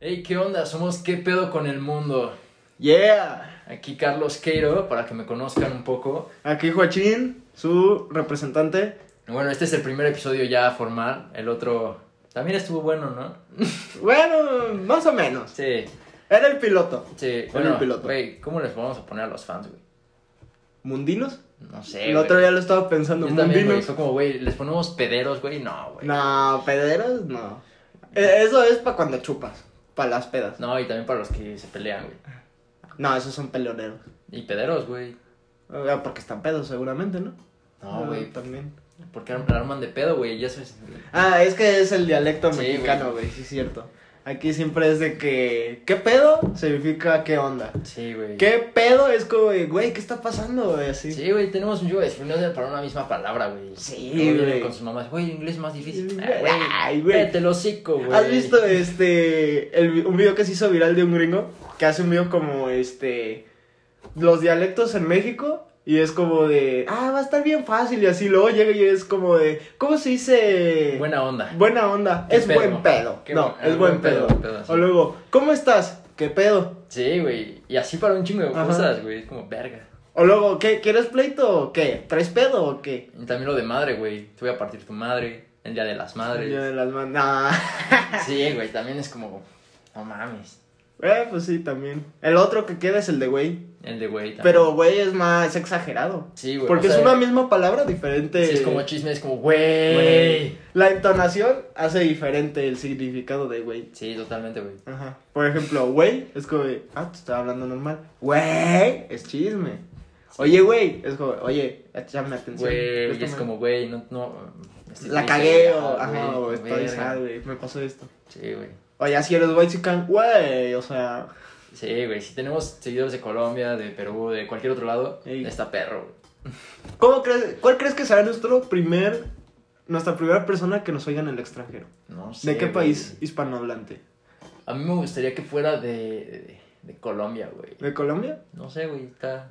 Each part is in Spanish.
Hey, ¿qué onda? Somos ¿Qué pedo con el mundo? Yeah. Aquí Carlos Queiro, para que me conozcan un poco. Aquí Joaquín, su representante. Bueno, este es el primer episodio ya formal. El otro también estuvo bueno, ¿no? Bueno, más o menos. Sí, Era el piloto. sí. el Bueno, piloto. güey, ¿cómo les vamos a poner a los fans, güey? ¿Mundinos? No sé, el güey. otro día lo estaba pensando. Yo también, güey. ¿Mundinos? Fue como, güey, ¿les ponemos pederos, güey? No, güey. No, pederos, no. Eh, Eso es para cuando chupas. Para las pedas. No, y también para los que se pelean, güey. No, esos son peleoneros. Y pederos, güey. Porque están pedos, seguramente, ¿no? No, Ah, güey. También. Porque arm- arman de pedo, güey. Ya sabes. Ah, es que es el dialecto Sí, mexicano, güey, sí es cierto. Aquí siempre es de que. ¿Qué pedo? Significa qué onda. Sí, güey. ¿Qué pedo? Es como, güey, ¿qué está pasando, güey? Así. Sí, güey, tenemos un yugo de discriminación para una misma palabra, güey. Sí, güey. con sus mamás, güey, inglés es más difícil. Ah, güey, ay, güey. cállate el hocico, güey. ¿Has visto este el, un video que se hizo viral de un gringo? Que hace un video como este los dialectos en México y es como de, ah, va a estar bien fácil y así luego llega y es como de, ¿cómo se dice? Buena onda. Buena onda, ¿Qué es pedo? buen pedo. ¿Qué no, es buen buen pedo. O luego, ¿cómo estás? ¿Qué pedo? Sí, güey. Y así para un chingo de Ajá. cosas, güey. Es como verga. O luego, ¿qué? ¿Quieres pleito o qué? ¿Traes pedo o qué? Y también lo de madre, güey. Te voy a partir tu madre. El día de las madres. Yo de las man- Nah. Sí, güey. También es como. No mames. Eh, pues sí, también. El otro que queda es el de güey. El de güey también. Pero güey es más exagerado. Sí, güey. Porque o sea, es una misma palabra diferente. Sí, es como chisme, es como, Güey. La entonación hace diferente el significado de güey. Sí, totalmente, güey. Ajá. Por ejemplo, güey es como, ah, te estaba hablando normal. Güey es chisme. Oye, güey, es como, oye, échame atención. Güey, es como, güey, no, no. estoy La cagué o, ajá, o estoy sad, güey, me pasó esto. Sí, güey. Oye, así eres si can, güey, o sea, Sí, güey. Si tenemos seguidores de Colombia, de Perú, de cualquier otro lado, Ey. está perro. ¿cómo crees, cuál crees que será nuestro primer, nuestra primera persona que nos oiga en el extranjero? No sé. ¿De qué güey. país hispanohablante? A mí me gustaría que fuera de, de, de Colombia, güey. ¿De Colombia? No sé, güey. Está.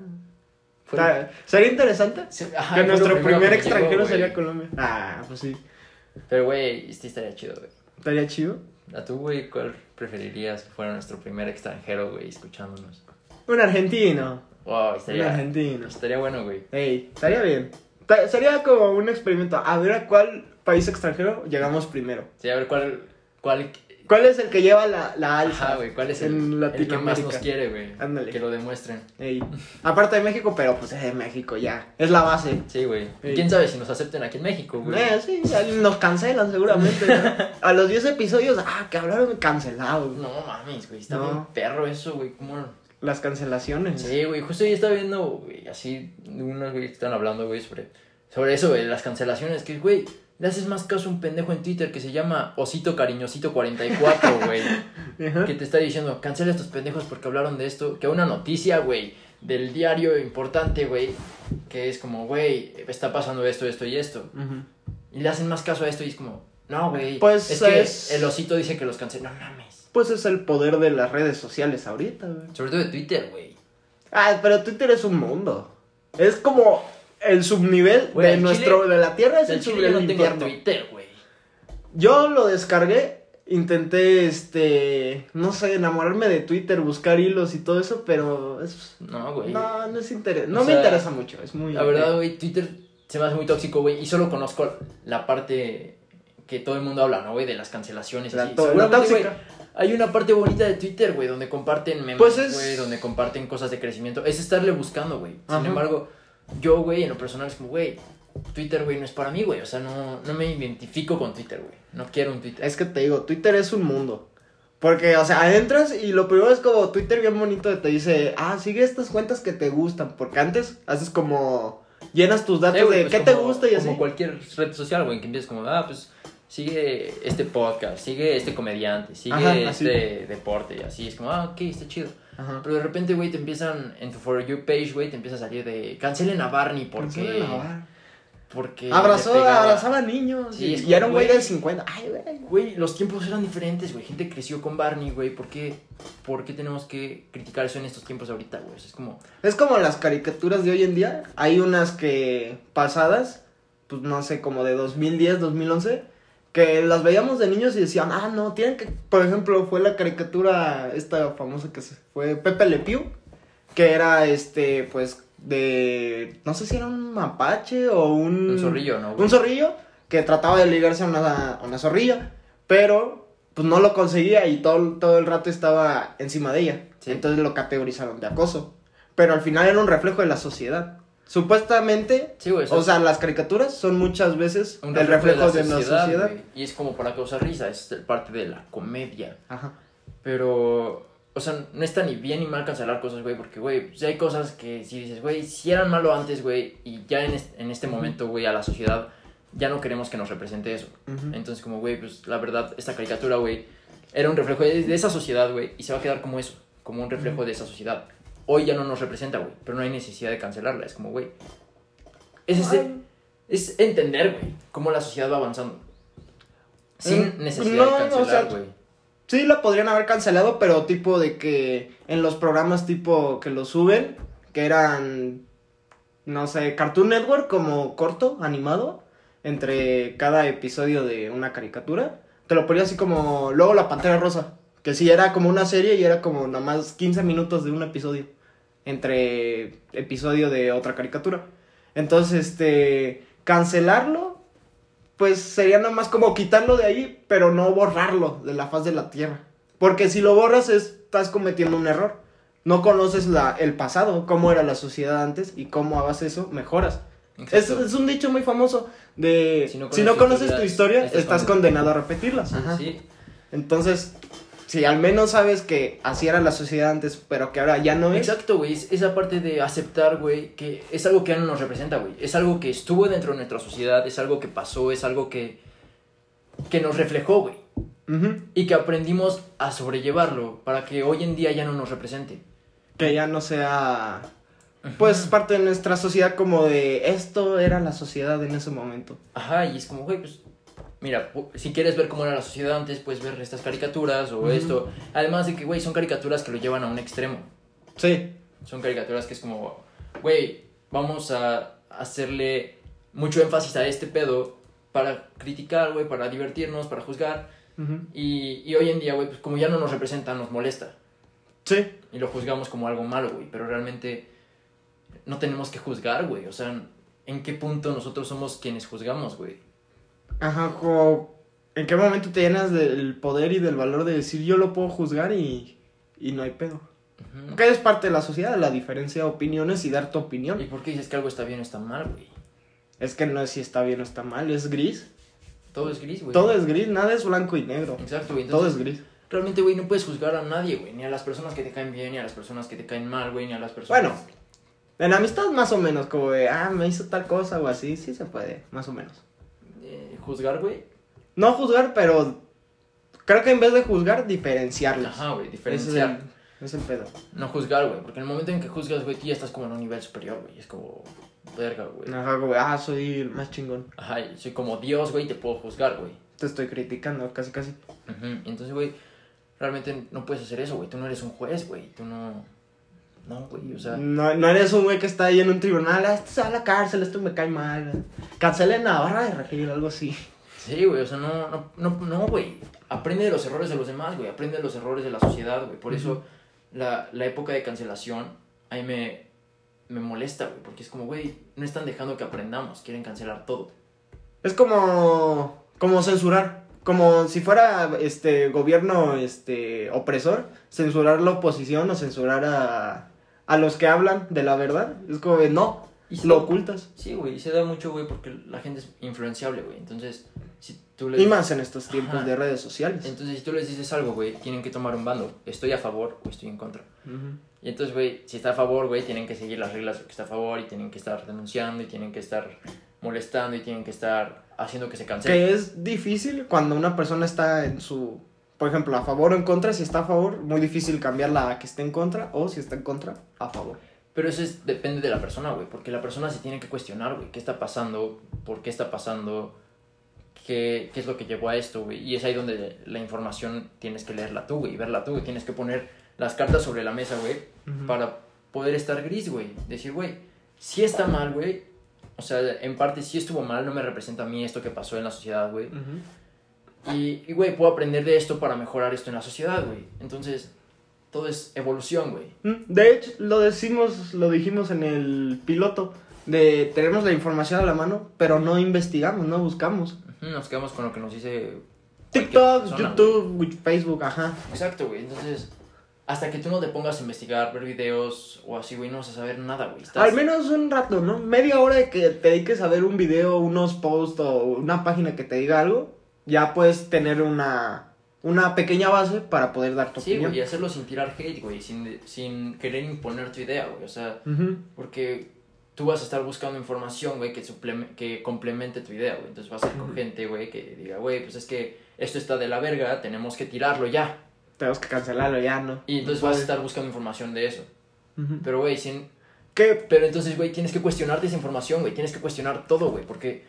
fue- Está- ¿Sería interesante? Sí, ajá, que nuestro primer que extranjero llegó, sería Colombia. Ah, pues sí. Pero, güey, este estaría chido, güey. Estaría chido. ¿A tú, güey, cuál preferirías que fuera nuestro primer extranjero, güey, escuchándonos? Un argentino. Wow, Un estaría. argentino. Estaría bueno, güey. Ey, estaría bien. Sería como un experimento. A ver a cuál país extranjero llegamos primero. Sí, a ver cuál. cuál ¿Cuál es el que lleva la, la alza? Ajá, güey, ¿cuál es el, el que más nos quiere, güey? Ándale. Que lo demuestren. Ey. Aparte de México, pero pues es de México ya. Es la base. Sí, güey. Ey. ¿Quién sabe si nos acepten aquí en México, güey? Eh, sí, nos cancelan seguramente. ¿no? A los 10 episodios, ah, que hablaron cancelados. No mames, güey. Está No. bien perro eso, güey. ¿Cómo.? Las cancelaciones. Sí, güey, justo yo estaba viendo, güey, así, unos güey que están hablando, güey, sobre, sobre eso, güey, las cancelaciones, que, güey, le haces más caso a un pendejo en Twitter que se llama Osito Cariñosito 44, güey, que te está diciendo, cancela estos pendejos porque hablaron de esto, que una noticia, güey, del diario importante, güey, que es como, güey, está pasando esto, esto y esto, y le hacen más caso a esto y es como, no, güey, Pues es que es- el Osito dice que los cancela, no mames, Pues es el poder de las redes sociales ahorita, güey. sobre todo de Twitter, güey. Ah, pero Twitter es un mundo. Es como el subnivel de nuestro, chile- de la Tierra es el subnivel yo no tengo infierno. Twitter, güey. Yo lo descargué, intenté, este, no sé, enamorarme de Twitter, buscar hilos y todo eso, pero es, No, güey. no, no es interés, no O me sea, interesa mucho, es muy. La verdad, güey, Twitter se me hace muy tóxico, güey. Y solo conozco la parte que todo el mundo habla, ¿no, güey? De las cancelaciones. La así. la tóxica. hay una parte bonita de Twitter, güey, donde comparten memes, Pues es- güey, donde comparten cosas de crecimiento. Es estarle buscando, güey. Sin Ajá. embargo, yo, güey, en lo personal es como, güey, Twitter, güey, no es para mí, güey. O sea, no, no me identifico con Twitter, güey. No quiero un Twitter. Es que te digo, Twitter es un mundo. Porque, o sea, entras y lo primero es como Twitter bien bonito te dice, ah, sigue estas cuentas que te gustan. Porque antes haces como, llenas tus datos güey, de pues qué te gusta y así. Como cualquier red social, güey, que empieces como, ah, pues sigue este podcast, sigue este comediante, sigue Ajá, este deporte y así. Es como, ah, ok, está chido. Ajá. Pero de repente, güey, te empiezan, en tu For You page, güey, te empieza a salir de, cancelen a Barney porque... A. Porque... Abrazó, le pegaba". abrazaba niños. Sí, y, y era un güey de 50. Ay, güey. Güey, los tiempos eran diferentes, güey. Gente creció con Barney, güey. ¿Por qué, ¿Por qué tenemos que criticar eso en estos tiempos ahorita, güey? Es como... Es como las caricaturas de hoy en día. Hay unas que pasadas, pues no sé, como de 2010, 2011, Que las veíamos de niños y decían, ah, no, tienen que. Por ejemplo, fue la caricatura esta famosa que se fue Pepe Le Pew, que era este, pues, de. No sé si era un mapache o un. Un zorrillo, ¿no? güey? Un zorrillo que trataba de ligarse a una, a una zorrilla, pero pues no lo conseguía y todo, todo el rato estaba encima de ella. Sí. Entonces lo categorizaron de acoso. Pero al final era un reflejo de la sociedad. Supuestamente, Sí, güey. o sea, las caricaturas son muchas veces un el reflejo de, la sociedad. güey, Y es como para causar risa, es parte de la comedia. Ajá. Pero, o sea, no está ni bien ni mal cancelar cosas, güey, porque, güey, pues hay cosas que si dices, güey, si eran malo antes, güey, y ya en este, en este momento, güey, a la sociedad ya no queremos que nos represente eso. Entonces, como, güey, pues la verdad, esta caricatura, güey, era un reflejo de, de esa sociedad, güey, y se va a quedar como eso, como un reflejo de esa sociedad. Hoy ya no nos representa, güey, pero no hay necesidad de cancelarla, es como, güey, es, ese- es entender, güey, cómo la sociedad va avanzando. Sin Mm, necesidad no, de o sea, cancelar, güey. Sí, la podrían haber cancelado, pero tipo de que en los programas tipo que lo suben, que eran, no sé, Cartoon Network como corto, animado, entre cada episodio de una caricatura, te lo ponía así como, luego la Pantera Rosa, que sí era como una serie y era como nada más 15 minutos de un episodio, entre episodio de otra caricatura. Entonces, este, cancelarlo, pues sería nada más como quitarlo de ahí, pero no borrarlo de la faz de la tierra. Porque si lo borras es- estás cometiendo un error. No conoces la, el pasado, cómo era la sociedad antes y cómo hagas eso, mejoras. Es, es un dicho muy famoso de Si no si no conoces tu historia, estás estás condenado a repetirlas. Sí, Ajá. sí. Entonces, si al menos sabes que así era la sociedad antes, pero que ahora ya no es. Exacto, güey. Es esa parte de aceptar, güey, que es algo que ya no nos representa, güey. Es algo que estuvo dentro de nuestra sociedad, es algo que pasó, es algo que, que nos reflejó, güey. Y que aprendimos a sobrellevarlo para que hoy en día ya no nos represente. Que ya no sea pues parte de nuestra sociedad como de esto era la sociedad en ese momento. Ajá, y es como, güey, pues, mira, si quieres ver cómo era la sociedad antes, puedes ver estas caricaturas o esto. Además de que, güey, son caricaturas que lo llevan a un extremo. Sí. Son caricaturas que es como, güey, vamos a hacerle mucho énfasis a este pedo para criticar, güey, para divertirnos, para juzgar. Y, y hoy en día, güey, pues como ya no nos representa, nos molesta. Sí. Y lo juzgamos como algo malo, güey. Pero realmente no tenemos que juzgar, güey. O sea, ¿en qué punto nosotros somos quienes juzgamos, güey? Ajá, como ¿en qué momento te llenas del poder y del valor de decir yo lo puedo juzgar y, y no hay pedo? Que es parte de la sociedad, la diferencia de opiniones y dar tu ¿Y opinión. por qué dices que algo está bien o está mal, güey? Es que no es si está bien o está mal, es gris. Todo es gris, güey. Todo es gris, nada es blanco y negro. Exacto, güey. Todo es gris. Realmente, güey, no puedes juzgar a nadie, güey. Ni a las personas que te caen bien, ni a las personas que te caen mal, güey, ni a las personas... Bueno, en amistad más o menos, como de, ah, me hizo tal cosa o así, sí se puede, más o menos. Juzgar, güey. No juzgar, pero creo que en vez de juzgar, diferenciarlos. Ajá, güey, es diferenciar. el, es el pedo. No juzgar, güey. Porque en el momento en que juzgas, güey, tú ya estás como en un nivel superior, güey. Es como... Verga, güey. Ajá, como, ah, soy el más chingón. Ajá, soy como Dios, güey, te puedo juzgar, güey. Te estoy criticando, casi, casi. Ujú, Entonces, güey, realmente no puedes hacer eso, güey. Tú no eres un juez, güey. Tú no... No, güey, o sea... No, no eres un güey que está ahí en un tribunal, ah, esto se va a la cárcel, esto me cae mal. Cancelen a barra de regir, algo así. Sí, güey, o sea, no, no, no, no, güey. Aprende de los errores de los demás, güey. Aprende de los errores de la sociedad, güey. Por eso la, la época de cancelación ahí me, me molesta, güey. Porque es como, güey, no están dejando que aprendamos. Quieren cancelar todo. Es como, como censurar. Como si fuera este gobierno este opresor, censurar la oposición o censurar a, a los que hablan de la verdad. Es como de no, lo ocultas. Sí, güey, y se da mucho, güey, porque la gente es influenciable, güey. Entonces, si tú les... Y más en estos tiempos Ajá. de redes sociales. Entonces, si tú les dices algo, güey, tienen que tomar un bando. Estoy a favor o estoy en contra. Y entonces, güey, si está a favor, güey, tienen que seguir las reglas que está a favor y tienen que estar denunciando y tienen que estar molestando y tienen que estar haciendo que se cancele. Que es difícil cuando una persona está en su, por ejemplo, a favor o en contra. Si está a favor, muy difícil cambiarla a que esté en contra. O si está en contra, a favor. Pero eso es, depende de la persona, güey, porque la persona se tiene que cuestionar, güey, qué está pasando, por qué está pasando, qué, qué es lo que llevó a esto, güey. Y es ahí donde la información tienes que leerla tú, güey, y verla tú, güey. Tienes que poner las cartas sobre la mesa, güey, para poder estar gris, güey. Decir, güey, si está mal, güey. O sea, en parte sí estuvo mal, no me representa a mí esto que pasó en la sociedad, güey. Ujú. Y, y, güey, puedo aprender de esto para mejorar esto en la sociedad, güey. Entonces, todo es evolución, güey. Mm, De hecho, lo decimos, lo dijimos en el piloto, de tenemos la información a la mano, pero no investigamos, no buscamos. Nos quedamos con lo que nos dice... TikTok, persona, YouTube, Facebook, ajja. güey. Exacto, güey. Entonces, hasta que tú no te pongas a investigar, ver videos o así, güey, no vas a saber nada, güey. Estás- Al menos un rato, ¿no? Media hora de que te dediques a ver un video, unos posts o una página que te diga algo, ya puedes tener una, una pequeña base para poder dar tu Sí, opinión. güey, y hacerlo sin tirar hate, güey, sin, sin querer imponer tu idea, güey. O sea, Ujú. porque tú vas a estar buscando información, güey, que, que complemente tu idea, güey. Entonces vas a ir con Ujú. gente, güey, que diga, güey, pues es que esto está de la verga, tenemos que tirarlo ya. Tenemos que cancelarlo ya, ¿no? Y entonces No vas a estar buscando información de eso. Pero, güey, sin... ¿Qué? Pero entonces, güey, tienes que cuestionarte esa información, güey. Tienes que cuestionar todo, güey, porque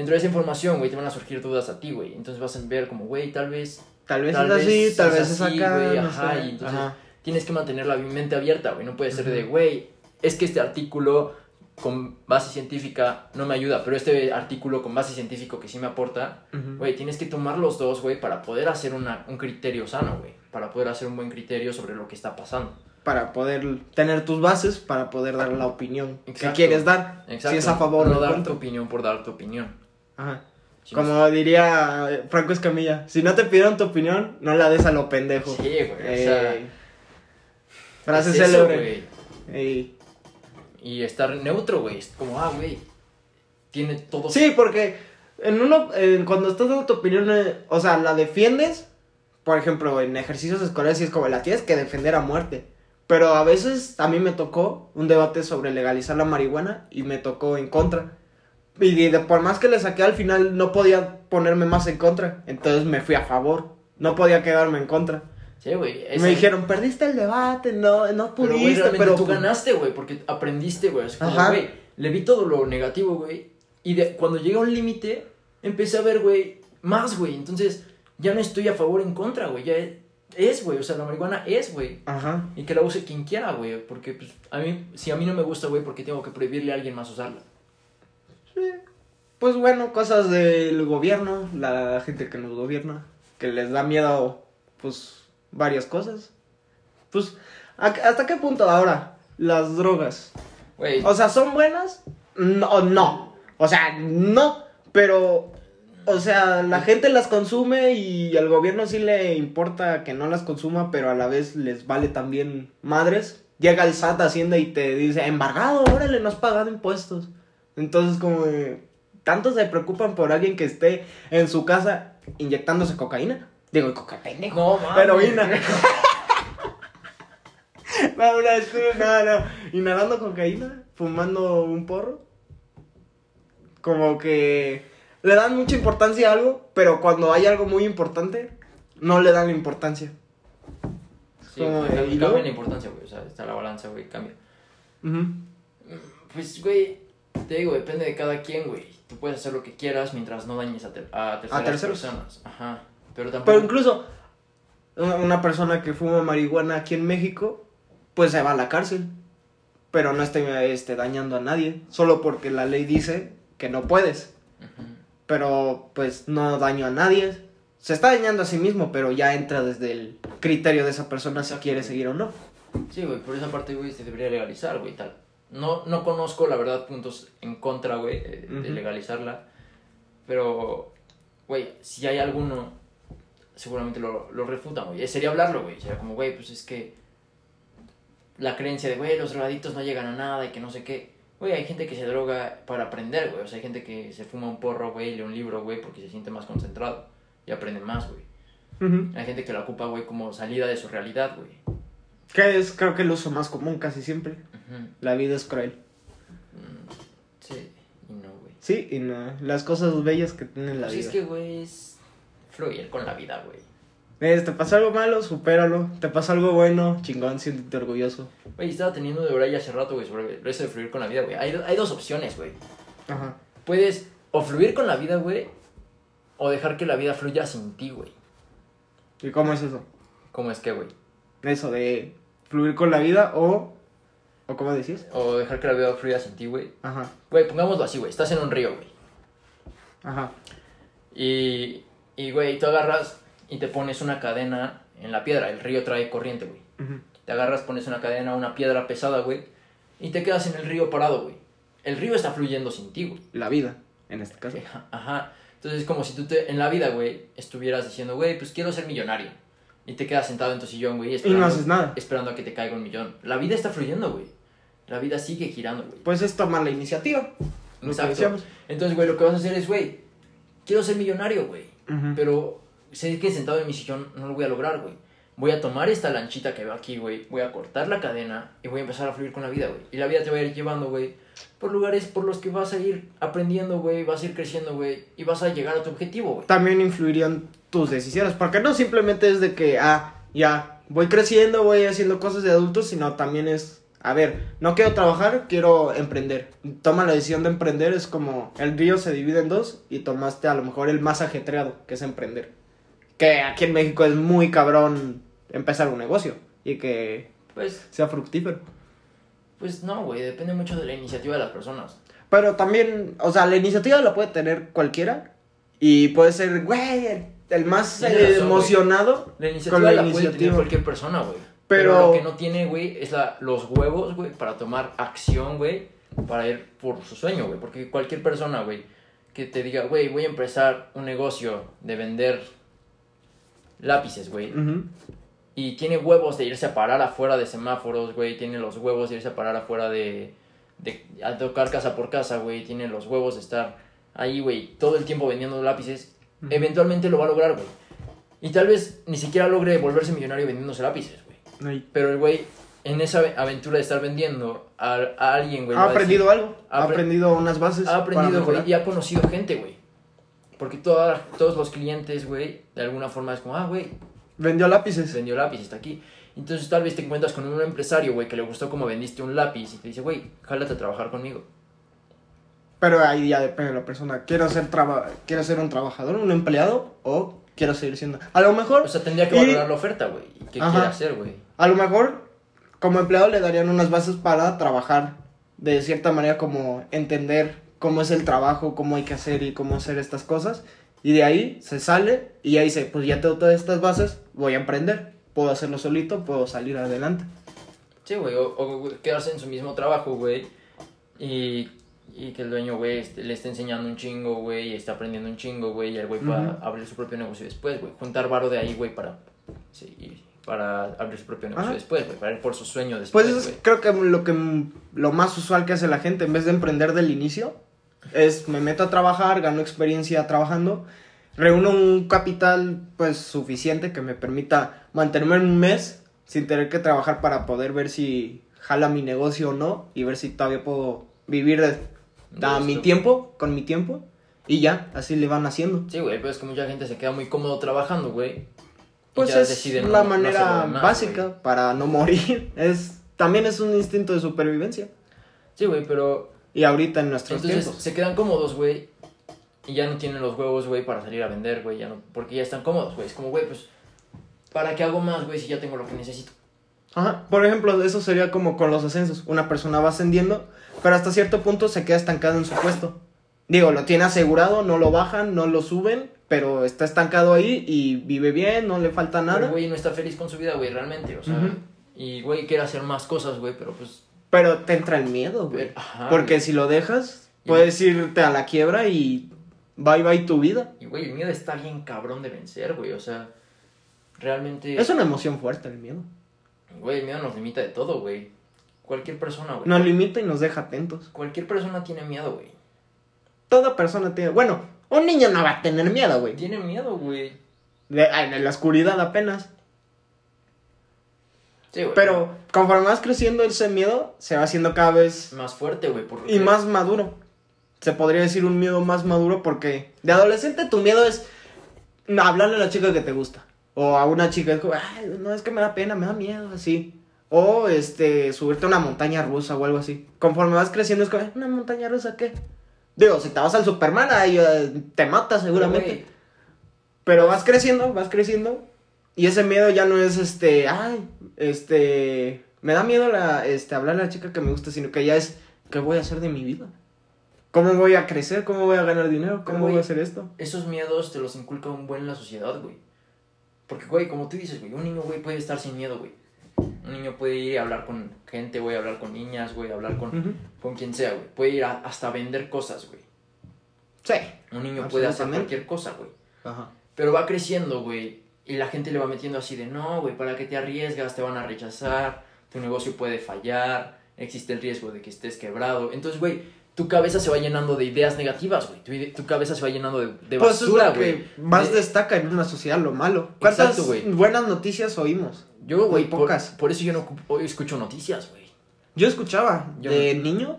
dentro de esa información, güey, te van a surgir dudas a ti, güey. Entonces vas a ver como, güey, tal vez Tal vez Tal es así, vez tal vez es así, acá, güey, no ajá, sé. y entonces- Ajá. tienes que mantener la mente abierta, güey. No puede ser de, Ujú. güey, es que este artículo con base científica no me ayuda, pero este artículo con base científico que sí me aporta, güey, tienes que tomar los dos, güey, para poder hacer una, un criterio sano, güey. Para poder hacer un buen criterio sobre lo que está pasando. Para poder tener tus bases, para poder dar la opinión que Exacto. quieres dar. Exacto. Si es a favor o no en dar tu opinión por dar tu opinión. Ajá. Como diría eh, Franco Escamilla, si no te pidieron tu opinión, no la des a lo pendejo. Sí, güey, o sea, Ey. Frase es célebre. Y estar neutro, güey. Como, ah, güey, tiene todo... Sí, porque en uno, cuando estás dando tu opinión, eh, o sea, la defiendes, por ejemplo, en ejercicios escolares, y es como la tienes que defender a muerte. Pero a veces a mí me tocó un debate sobre legalizar la marihuana y me tocó en contra. Y de, por más que le saqué al final, no podía ponerme más en contra. Entonces me fui a favor. No podía quedarme en contra. Sí, güey. Me dijeron, perdiste el debate, no, no Pero, pudiste, realmente pero... tú ganaste, güey, porque aprendiste, güey. Le vi todo lo negativo, güey. Y de, cuando llegué a un límite, empecé a ver, güey, más, güey. Entonces, ya no estoy a favor o en contra, güey. Ya es- güey. O sea, la marihuana es, güey. Ajá. Y que la use quien quiera, güey. Porque, pues, a mí, si a mí no me gusta, güey, ¿por qué tengo que prohibirle a alguien más usarla? Pues bueno, cosas del gobierno, la gente que nos gobierna, que les da miedo, pues, varias cosas. Pues, ¿a- ¿hasta qué punto ahora las drogas? O sea, ¿son buenas? No, no. O sea, no, pero, o sea, la gente las consume y al gobierno sí le importa que no las consuma, pero a la vez les vale también madres. Llega el SAT Hacienda y te dice, embargado, órale, no has pagado impuestos. Entonces, como, ¿tanto se preocupan por alguien que esté en su casa inyectándose cocaína? Digo, coca pendejo. no. Heroína. No, no, no. Inhalando cocaína, fumando un porro. Como que le dan mucha importancia a algo, pero cuando hay algo muy importante, no le dan la importancia. Sí, como, ¿y cambia la importancia, güey. O sea, está la balanza, güey, cambia. Ujú. Pues, güey, te digo, depende de cada quien, güey. Tú puedes hacer lo que quieras mientras no dañes a, ter- a terceras terceros. personas. Ajá. Pero tampoco... Pero incluso una persona que fuma marihuana aquí en México, pues se va a la cárcel. Pero no está este, dañando a nadie, solo porque la ley dice que no puedes. Pero pues no daño a nadie. Se está dañando a sí mismo, pero ya entra desde el criterio de esa persona si quiere seguir o no. Sí, güey, por esa parte, güey, se debería legalizar, güey, tal. No, no conozco, la verdad, puntos en contra, güey, de, legalizarla. Pero, güey, si hay alguno, seguramente lo, lo refutan, güey. Sería hablarlo, güey. Sería como, güey, pues es que la creencia de, güey, los drogadictos no llegan a nada y que no sé qué. Güey, hay gente que se droga para aprender, güey. O sea, hay gente que se fuma un porro, güey, lee un libro, güey, porque se siente más concentrado y aprende más, güey. Hay gente que la ocupa, güey, como salida de su realidad, güey. Que es creo que el uso más común casi siempre. La vida es cruel. Mm, Sí, y no, güey. Sí, y no, las cosas bellas que tiene la Pues vida. es que, güey, es fluir con la vida, güey. Eh, te pasa algo malo, supéralo. Te pasa algo bueno, chingón, siéntete orgulloso. Güey, estaba teniendo de Oray hace rato, güey, sobre eso de fluir con la vida, güey. Hay, hay dos opciones, güey. Ajá. Puedes o fluir con la vida, güey, o dejar que la vida fluya sin ti, güey. ¿Y cómo es eso? ¿Cómo es que, güey? Eso de fluir con la vida o... ¿O cómo decís? O dejar que la vida fluya sin ti, güey. Ajá, Güey, pongámoslo así, güey. Estás en un río, güey. ajá. Y, Y, güey, tú agarras y te pones una cadena en la piedra. El río trae corriente, güey. Te agarras, pones una cadena, una piedra pesada, güey. Y te quedas en el río parado, güey. El río está fluyendo sin ti, güey. La vida, en este caso. Ajá. Entonces es como si tú te, en la vida, güey, estuvieras diciendo, güey, pues quiero ser millonario. Y te quedas sentado en tu sillón, güey, Y esperando, no haces nada. esperando a que te caiga un millón. La vida está fluyendo, güey. La vida sigue girando, güey. Pues es tomar la iniciativa. Exacto. Entonces, güey, lo que vas a hacer es, güey, quiero ser millonario, güey. Pero sé que sentado en mi sillón no lo voy a lograr, güey. Voy a tomar esta lanchita que veo aquí, güey. Voy a cortar la cadena y voy a empezar a fluir con la vida, güey. Y la vida te va a ir llevando, güey, por lugares por los que vas a ir aprendiendo, güey. Vas a ir creciendo, güey. Y vas a llegar a tu objetivo, güey. También influirían tus decisiones. Porque no simplemente es de que, ah, ya, voy creciendo, voy haciendo cosas de adultos, sino también es, a ver, no quiero trabajar, quiero emprender. Toma la decisión de emprender, es como el río se divide en dos y tomaste a lo mejor el más ajetreado, que es emprender. Que aquí en México es muy cabrón empezar un negocio y que Pues, sea fructífero. pues no, güey. Depende mucho de la iniciativa de las personas. Pero también, o sea, la iniciativa la puede tener cualquiera y puede ser, güey, el, más razón, emocionado La iniciativa con la la puede tener iniciativa. cualquier persona, güey. Pero- Pero... lo que no tiene, güey, es la, los huevos, güey, para tomar acción, güey, para ir por su sueño, güey. Porque cualquier persona, güey, que te diga, güey, voy a empezar un negocio de vender lápices, güey. Y tiene huevos de irse a parar afuera de semáforos, güey. Tiene los huevos de irse a parar afuera de... de a tocar casa por casa, güey. Tiene los huevos de estar ahí, güey, todo el tiempo vendiendo lápices. Eventualmente lo va a lograr, güey. Y tal vez ni siquiera logre volverse millonario vendiéndose lápices, güey. Ay. Pero el güey, en esa aventura de estar vendiendo a, a alguien, güey. Ha aprendido decir- algo, ha ha apre- aprendido unas bases. ha aprendido, güey, y ha conocido gente, güey. Porque toda- todos los clientes, güey, de alguna forma es como, ah, güey, Vendió lápices. vendió lápiz, está aquí. Entonces tal vez te encuentras con un empresario, güey, que le gustó como vendiste un lápiz y te dice, güey, jálate a trabajar conmigo. Pero ahí ya depende de la persona. Quiero ser, traba quiero ser un trabajador, un empleado o quiero seguir siendo. A lo mejor, O sea, tendría que Y- valorar la oferta, güey. ¿Qué Ajá. quiere hacer, güey? a lo mejor como empleado le darían unas bases para trabajar de cierta manera como entender cómo es el trabajo, cómo hay que hacer y cómo hacer estas cosas. Y de ahí se sale y ahí dice, pues ya tengo todas estas bases, voy a emprender. Puedo hacerlo solito, puedo salir adelante. Sí, güey, o, o quedarse en su mismo trabajo, güey, y, y que el dueño, güey, le esté enseñando un chingo, güey, y está aprendiendo un chingo, güey, y el güey pueda Ujú. abrir su propio negocio después, güey, juntar varo de ahí, güey, para, sí, para abrir su propio negocio Ajá. después, güey, para ir por su sueño después, Pues eso es creo que lo que lo más usual que hace la gente en vez de emprender del inicio es me meto a trabajar, gano experiencia trabajando, reúno un capital pues suficiente que me permita mantenerme un mes sin tener que trabajar para poder ver si jala mi negocio o no y ver si todavía puedo vivir de, a De mi tiempo, con mi tiempo y ya, así le van haciendo. Sí, güey, pero es que mucha gente se queda muy cómodo trabajando, güey. Pues es la no manera básica güey. para no morir. Es también es un instinto de supervivencia. Sí, güey, pero Y ahorita en nuestros entonces tiempos. se quedan cómodos, güey, y ya no tienen los huevos, güey, para salir a vender, güey, ya no, porque ya están cómodos, güey. Es como, güey, pues, ¿para qué hago más, güey, si ya tengo lo que necesito? Ajá. Por ejemplo, eso sería como con los ascensos. Una persona va ascendiendo, pero hasta cierto punto se queda estancado en su puesto. Digo, lo tiene asegurado, no lo bajan, no lo suben, pero está estancado ahí y vive bien, no le falta Pero, nada. güey, no está feliz con su vida, güey, realmente, o sea. Y, güey, quiere hacer más cosas, güey, pero pues. Pero te entra el miedo, güey. Pero- ajá, Porque güey. si lo dejas, puedes irte a la quiebra y bye bye tu vida. Y, güey, el miedo está bien cabrón de vencer, güey, o sea. Realmente. Es una emoción fuerte el miedo. Güey, el miedo nos limita de todo, güey. Cualquier persona, güey. Nos limita y nos deja atentos. Cualquier persona tiene miedo, güey. Toda persona tiene. Bueno, un niño no va a tener miedo, güey. Tiene miedo, güey. De- ay, En la oscuridad apenas. Sí, güey. Pero conforme vas creciendo ese miedo, se va haciendo cada vez Más fuerte, güey. porque- y más maduro. Se podría decir un miedo más maduro porque de adolescente tu miedo es hablarle a la chica que te gusta. O a una chica, es como, "Ay, no, es que me da pena, me da miedo, así. O este, subirte a una montaña rusa o algo así. Conforme vas creciendo es como, ¿una montaña rusa qué? Digo, si te vas al Superman, ahí te matas seguramente. Pero vas creciendo, vas creciendo. Y ese miedo ya no es este, ay, este, me da miedo la, este, hablarle a la chica que me gusta, sino que ya es, ¿qué voy a hacer de mi vida? ¿Cómo voy a crecer? ¿Cómo voy a ganar dinero? ¿Cómo voy a hacer esto? Esos miedos te los inculca un buen la sociedad, güey. Porque, güey, como tú dices, güey, un niño, güey, puede estar sin miedo, güey. Un niño puede ir a hablar con gente, güey, hablar con niñas, güey, hablar con, con quien sea, güey. Puede ir a- hasta vender cosas, güey. Sí. Un niño puede hacer cualquier cosa, güey. Ajá. Pero va creciendo, güey. Y la gente le va metiendo así de, no, güey, ¿para qué te arriesgas? Te van a rechazar. Tu negocio puede fallar. Existe el riesgo de que estés quebrado. Entonces, güey, tu cabeza se va llenando de ideas negativas, güey. Tu, cabeza se va llenando de, de Pues basura, que güey. más De- destaca en una sociedad, lo malo. ¿Cuántas Exacto, güey. buenas noticias oímos? Yo, güey, por, pocas. por eso yo no escucho noticias, güey. Yo escuchaba Yo de no. niño,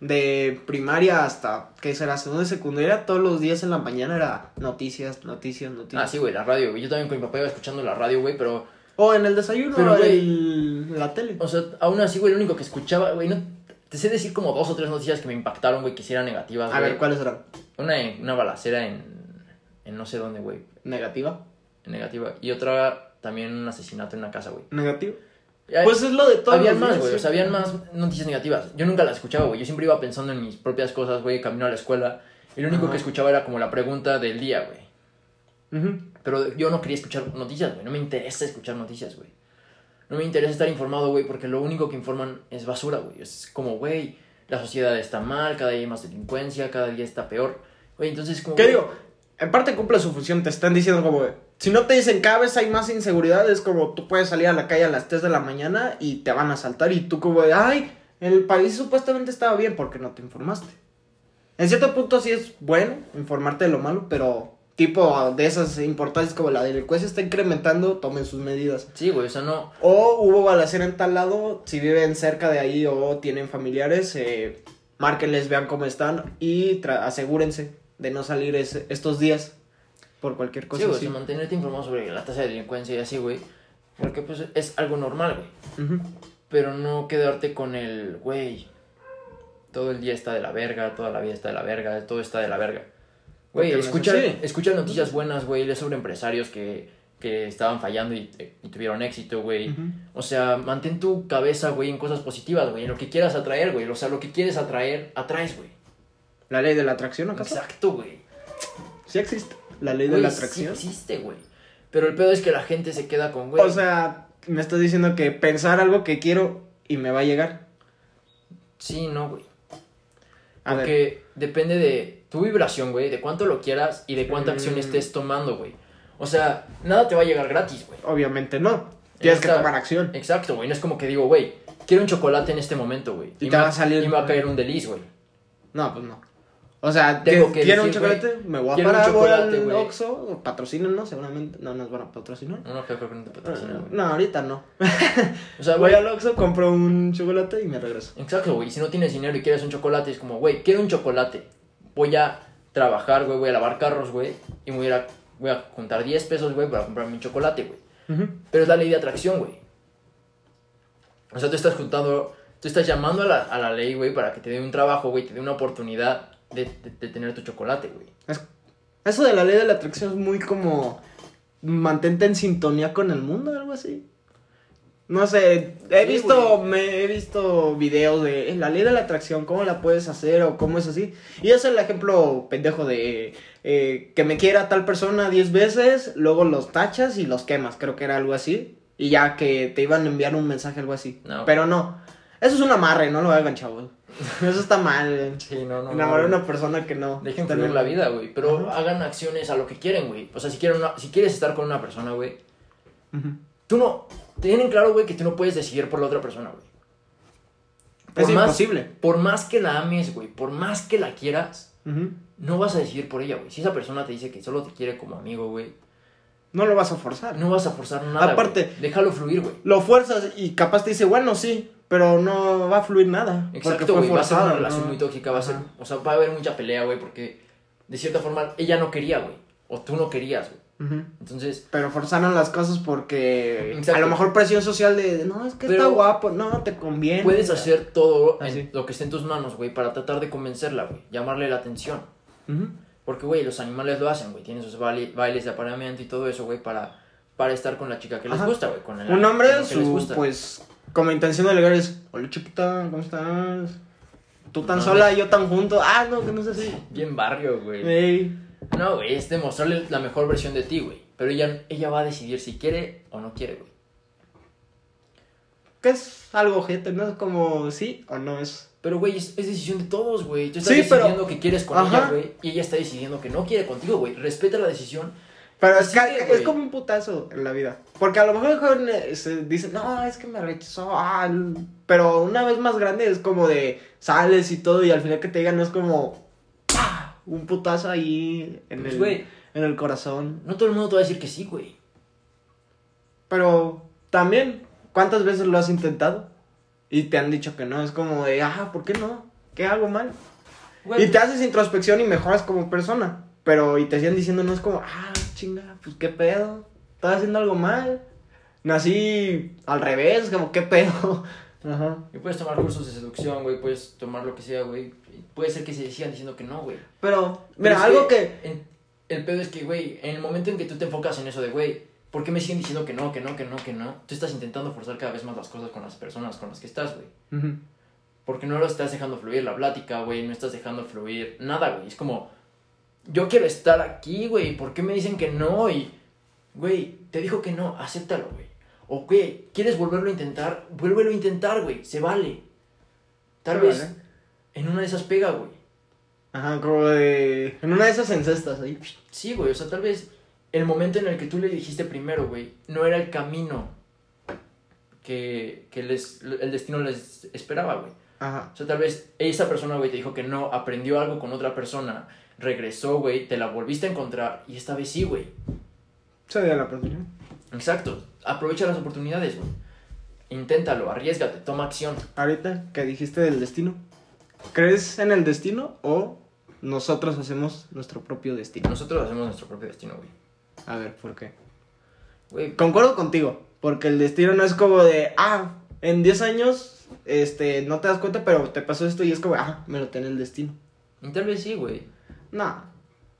de primaria hasta, ¿qué será? Segunda y secundaria, todos los días en la mañana era noticias, noticias, noticias. Ah, sí, güey, la radio, güey. Yo también con mi papá iba escuchando la radio, güey, pero... O en el desayuno, Pero, güey. la tele. O sea, aún así, güey, lo único que escuchaba, güey, no... Te sé decir como dos o tres noticias que me impactaron, güey, que sí eran negativas, A güey. ver, ¿cuáles eran? Una, una balacera en... En no sé dónde, güey. ¿Negativa? negativa. Y otra, también un asesinato en una casa, güey. ¿Negativo? Pues es lo de todos habían más, güey. O sea, habían más noticias negativas. Yo nunca las escuchaba, güey. Yo siempre iba pensando en mis propias cosas, güey, camino a la escuela. Y lo único Ajá. que escuchaba era como la pregunta del día, güey. Pero yo no quería escuchar noticias, güey. No me interesa escuchar noticias, güey. No me interesa estar informado, güey, porque lo único que informan es basura, güey. Es como, güey, la sociedad está mal, cada día hay más delincuencia, cada día está peor. Güey, entonces como... ¿Qué digo? En parte cumple su función, te están diciendo como, de, si no te dicen cada vez hay más inseguridad, es como tú puedes salir a la calle a las 3 de la mañana y te van a asaltar y tú como de, ay, el país supuestamente estaba bien porque no te informaste. En cierto punto sí es bueno informarte de lo malo, pero tipo de esas importantes como la delincuencia está incrementando, tomen sus medidas. Sí, güey, o sea, no... O hubo balacera en tal lado, si viven cerca de ahí o tienen familiares, eh, márquenles, vean cómo están y tra- asegúrense de no salir ese- estos días por cualquier cosa Sí, güey, o sea, mantenerte informado sobre la tasa de delincuencia y así, güey. Porque, pues, es algo normal, güey. Ujú. Pero no quedarte con el, güey, todo el día está de la verga, toda la vida está de la verga, todo está de la verga. Güey, Porque escucha, escucha noticias buenas, güey, de sobre empresarios que, que estaban fallando y, y tuvieron éxito, güey. O sea, mantén tu cabeza, güey, en cosas positivas, güey, en lo que quieras atraer, güey. O sea, lo que quieres atraer, atraes, güey. ¿La ley de la atracción acaso? Exacto, güey. Sí existe. La ley de la sí atracción. existe, güey. Pero el pedo es que la gente se queda con, güey. O sea, me estás diciendo que pensar algo que quiero y me va a llegar. sí, no, güey. A ver. Porque depende de tu vibración, güey, de cuánto lo quieras y de cuánta acción Mm. estés tomando, güey. O sea, nada te va a llegar gratis, güey. Obviamente no. Tienes que tomar acción. Exacto, güey. No es como que digo, güey, quiero un chocolate en este momento, güey. Y te va a salir- Y me va a caer un deliz, güey. No, pues no. O sea, Tengo que quiero un decir, chocolate, me voy a un parar, voy chocolate, al. Oxxo, patrocínenos, seguramente. No nos van a patrocinar. No, no, creo, que no te patrocina, güey. No, ahorita no. O sea, Voy al Oxxo, compro un chocolate y me regreso. Exacto, güey. Si no tienes dinero y quieres un chocolate, es como, güey, quiero un chocolate. Voy a trabajar, güey, voy a lavar carros, güey. Y voy a, voy a juntar 10 pesos, güey, para comprarme un chocolate, güey. Pero es la ley de atracción, güey. O sea, tú estás juntando, tú estás llamando a la, a la ley, güey, para que te dé un trabajo, güey, te dé una oportunidad de, de- de tener tu chocolate, güey. Es- Eso de la ley de la atracción es muy como mantente en sintonía con el mundo, algo así. No sé, he Sí, visto, güey. me he visto videos de la ley de la atracción, cómo la puedes hacer o cómo es así. Y es el ejemplo pendejo de eh, que me quiera tal persona 10 veces, luego los tachas y los quemas, creo que era algo así. Y ya que te iban a enviar un mensaje, algo así. No. Pero no, eso es un amarre, no lo hagan, chavos. Eso está mal. Sí, no, no. Enamorar a una persona que no. Dejen bien. la vida, güey. Pero Ajá. hagan acciones a lo que quieren, güey. O sea, si, quieren una- si quieres estar con una persona, güey, tú no. Tienen claro, güey, que tú no puedes decidir por la otra persona, güey. Es más- imposible. Por más que la ames, güey, por más que la quieras, no vas a decidir por ella, güey. Si esa persona te dice que solo te quiere como amigo, güey, No lo vas a forzar. no vas a forzar nada. Aparte- güey. déjalo fluir, güey. Lo fuerzas y capaz te dice, bueno, sí, pero no va a fluir nada. Exacto, güey. Va a ser una relación ¿no? muy tóxica, va a ser. O sea, va a haber mucha pelea, güey, porque de cierta forma ella no quería, güey. O tú no querías, güey. Entonces, Pero forzaron las cosas porque Exacto. a lo mejor presión social de, de, no, es que Pero está guapo, no, te conviene. puedes hacer todo en lo que esté en tus manos, güey, para tratar de convencerla, güey. Llamarle la atención. Ujú. Porque, güey, los animales lo hacen, güey. Tienen sus baile- bailes de apareamiento y todo eso, güey, para, para estar con la chica que les Ajá. gusta, güey. Con el- Un hombre, con les su, gusta. pues, como intención de llegar es, hola chiquita, ¿cómo estás? tú tan No, sola no. yo tan junto. Ah, no, que no es así. Bien barrio, güey. Ey. No, güey, es demostrarle la mejor versión de ti, güey. Pero ella, ella va a decidir si quiere o no quiere, güey. Que es algo gente, ¿no? Es como sí o no es. Pero, güey, es, es decisión de todos, güey. Tú estás Sí, pero- decidiendo que quieres con Ajá. ella, güey. Y ella está decidiendo que no quiere contigo, güey. Respeta la decisión. Pero es, que- es como un putazo en la vida. Porque a lo mejor el joven eh, se dice, no, es que me rechazó. ah, l-". pero una vez más grande es como de sales y todo. Y al final que te digan, no es como. Un putazo ahí en, Pues, el, en el corazón. No todo el mundo te va a decir que sí, güey. Pero también, ¿cuántas veces lo has intentado? Y te han dicho que no. Es como de, ah, ¿por qué no? ¿Qué hago mal? Y te haces introspección y mejoras como persona. Pero, y te siguen diciendo, no es como, ah, chinga, pues qué pedo. Estás haciendo algo mal. Nací al revés, como, qué pedo. Ajá. Y puedes tomar cursos de seducción, güey. Puedes tomar lo que sea, güey. Puede ser que se sigan diciendo que no, güey. Pero, mira, algo que. en- el pedo es que, güey, en el momento en que tú te enfocas en eso de, güey, ¿por qué me siguen diciendo que no, que no, que no, que no? Tú estás intentando forzar cada vez más las cosas con las personas con las que estás, güey. Porque no lo estás dejando fluir la plática, güey. No estás dejando fluir nada, güey. Es como, yo quiero estar aquí, güey. ¿Por qué me dicen que no? Y, güey, te dijo que no, acéptalo, güey. O, güey, ¿quieres volverlo a intentar? Vuélvelo a intentar, güey. Se vale. Tal Se vez vale. En una de esas pega, güey. Ajá, como de. En una de esas encestas ahí. Sí, güey, o sea, tal vez el momento en el que tú le dijiste primero, güey, no era el camino que, que les, el destino les esperaba, güey. Ajá. O sea, tal vez esa persona, güey, te dijo que no, aprendió algo con otra persona, regresó, güey, te la volviste a encontrar y esta vez sí, güey. Se la oportunidad. Exacto, aprovecha las oportunidades, güey. Inténtalo, arriesgate, toma acción. Ahorita que dijiste del destino. ¿Crees en el destino o nosotros hacemos nuestro propio destino? Nosotros hacemos nuestro propio destino, güey. A ver, ¿por qué? Güey, Concuerdo contigo, porque el destino no es como de, ah, en 10 años, este, no te das cuenta, pero te pasó esto y es como, ah, me lo tiene el destino. y tal vez sí, güey. No,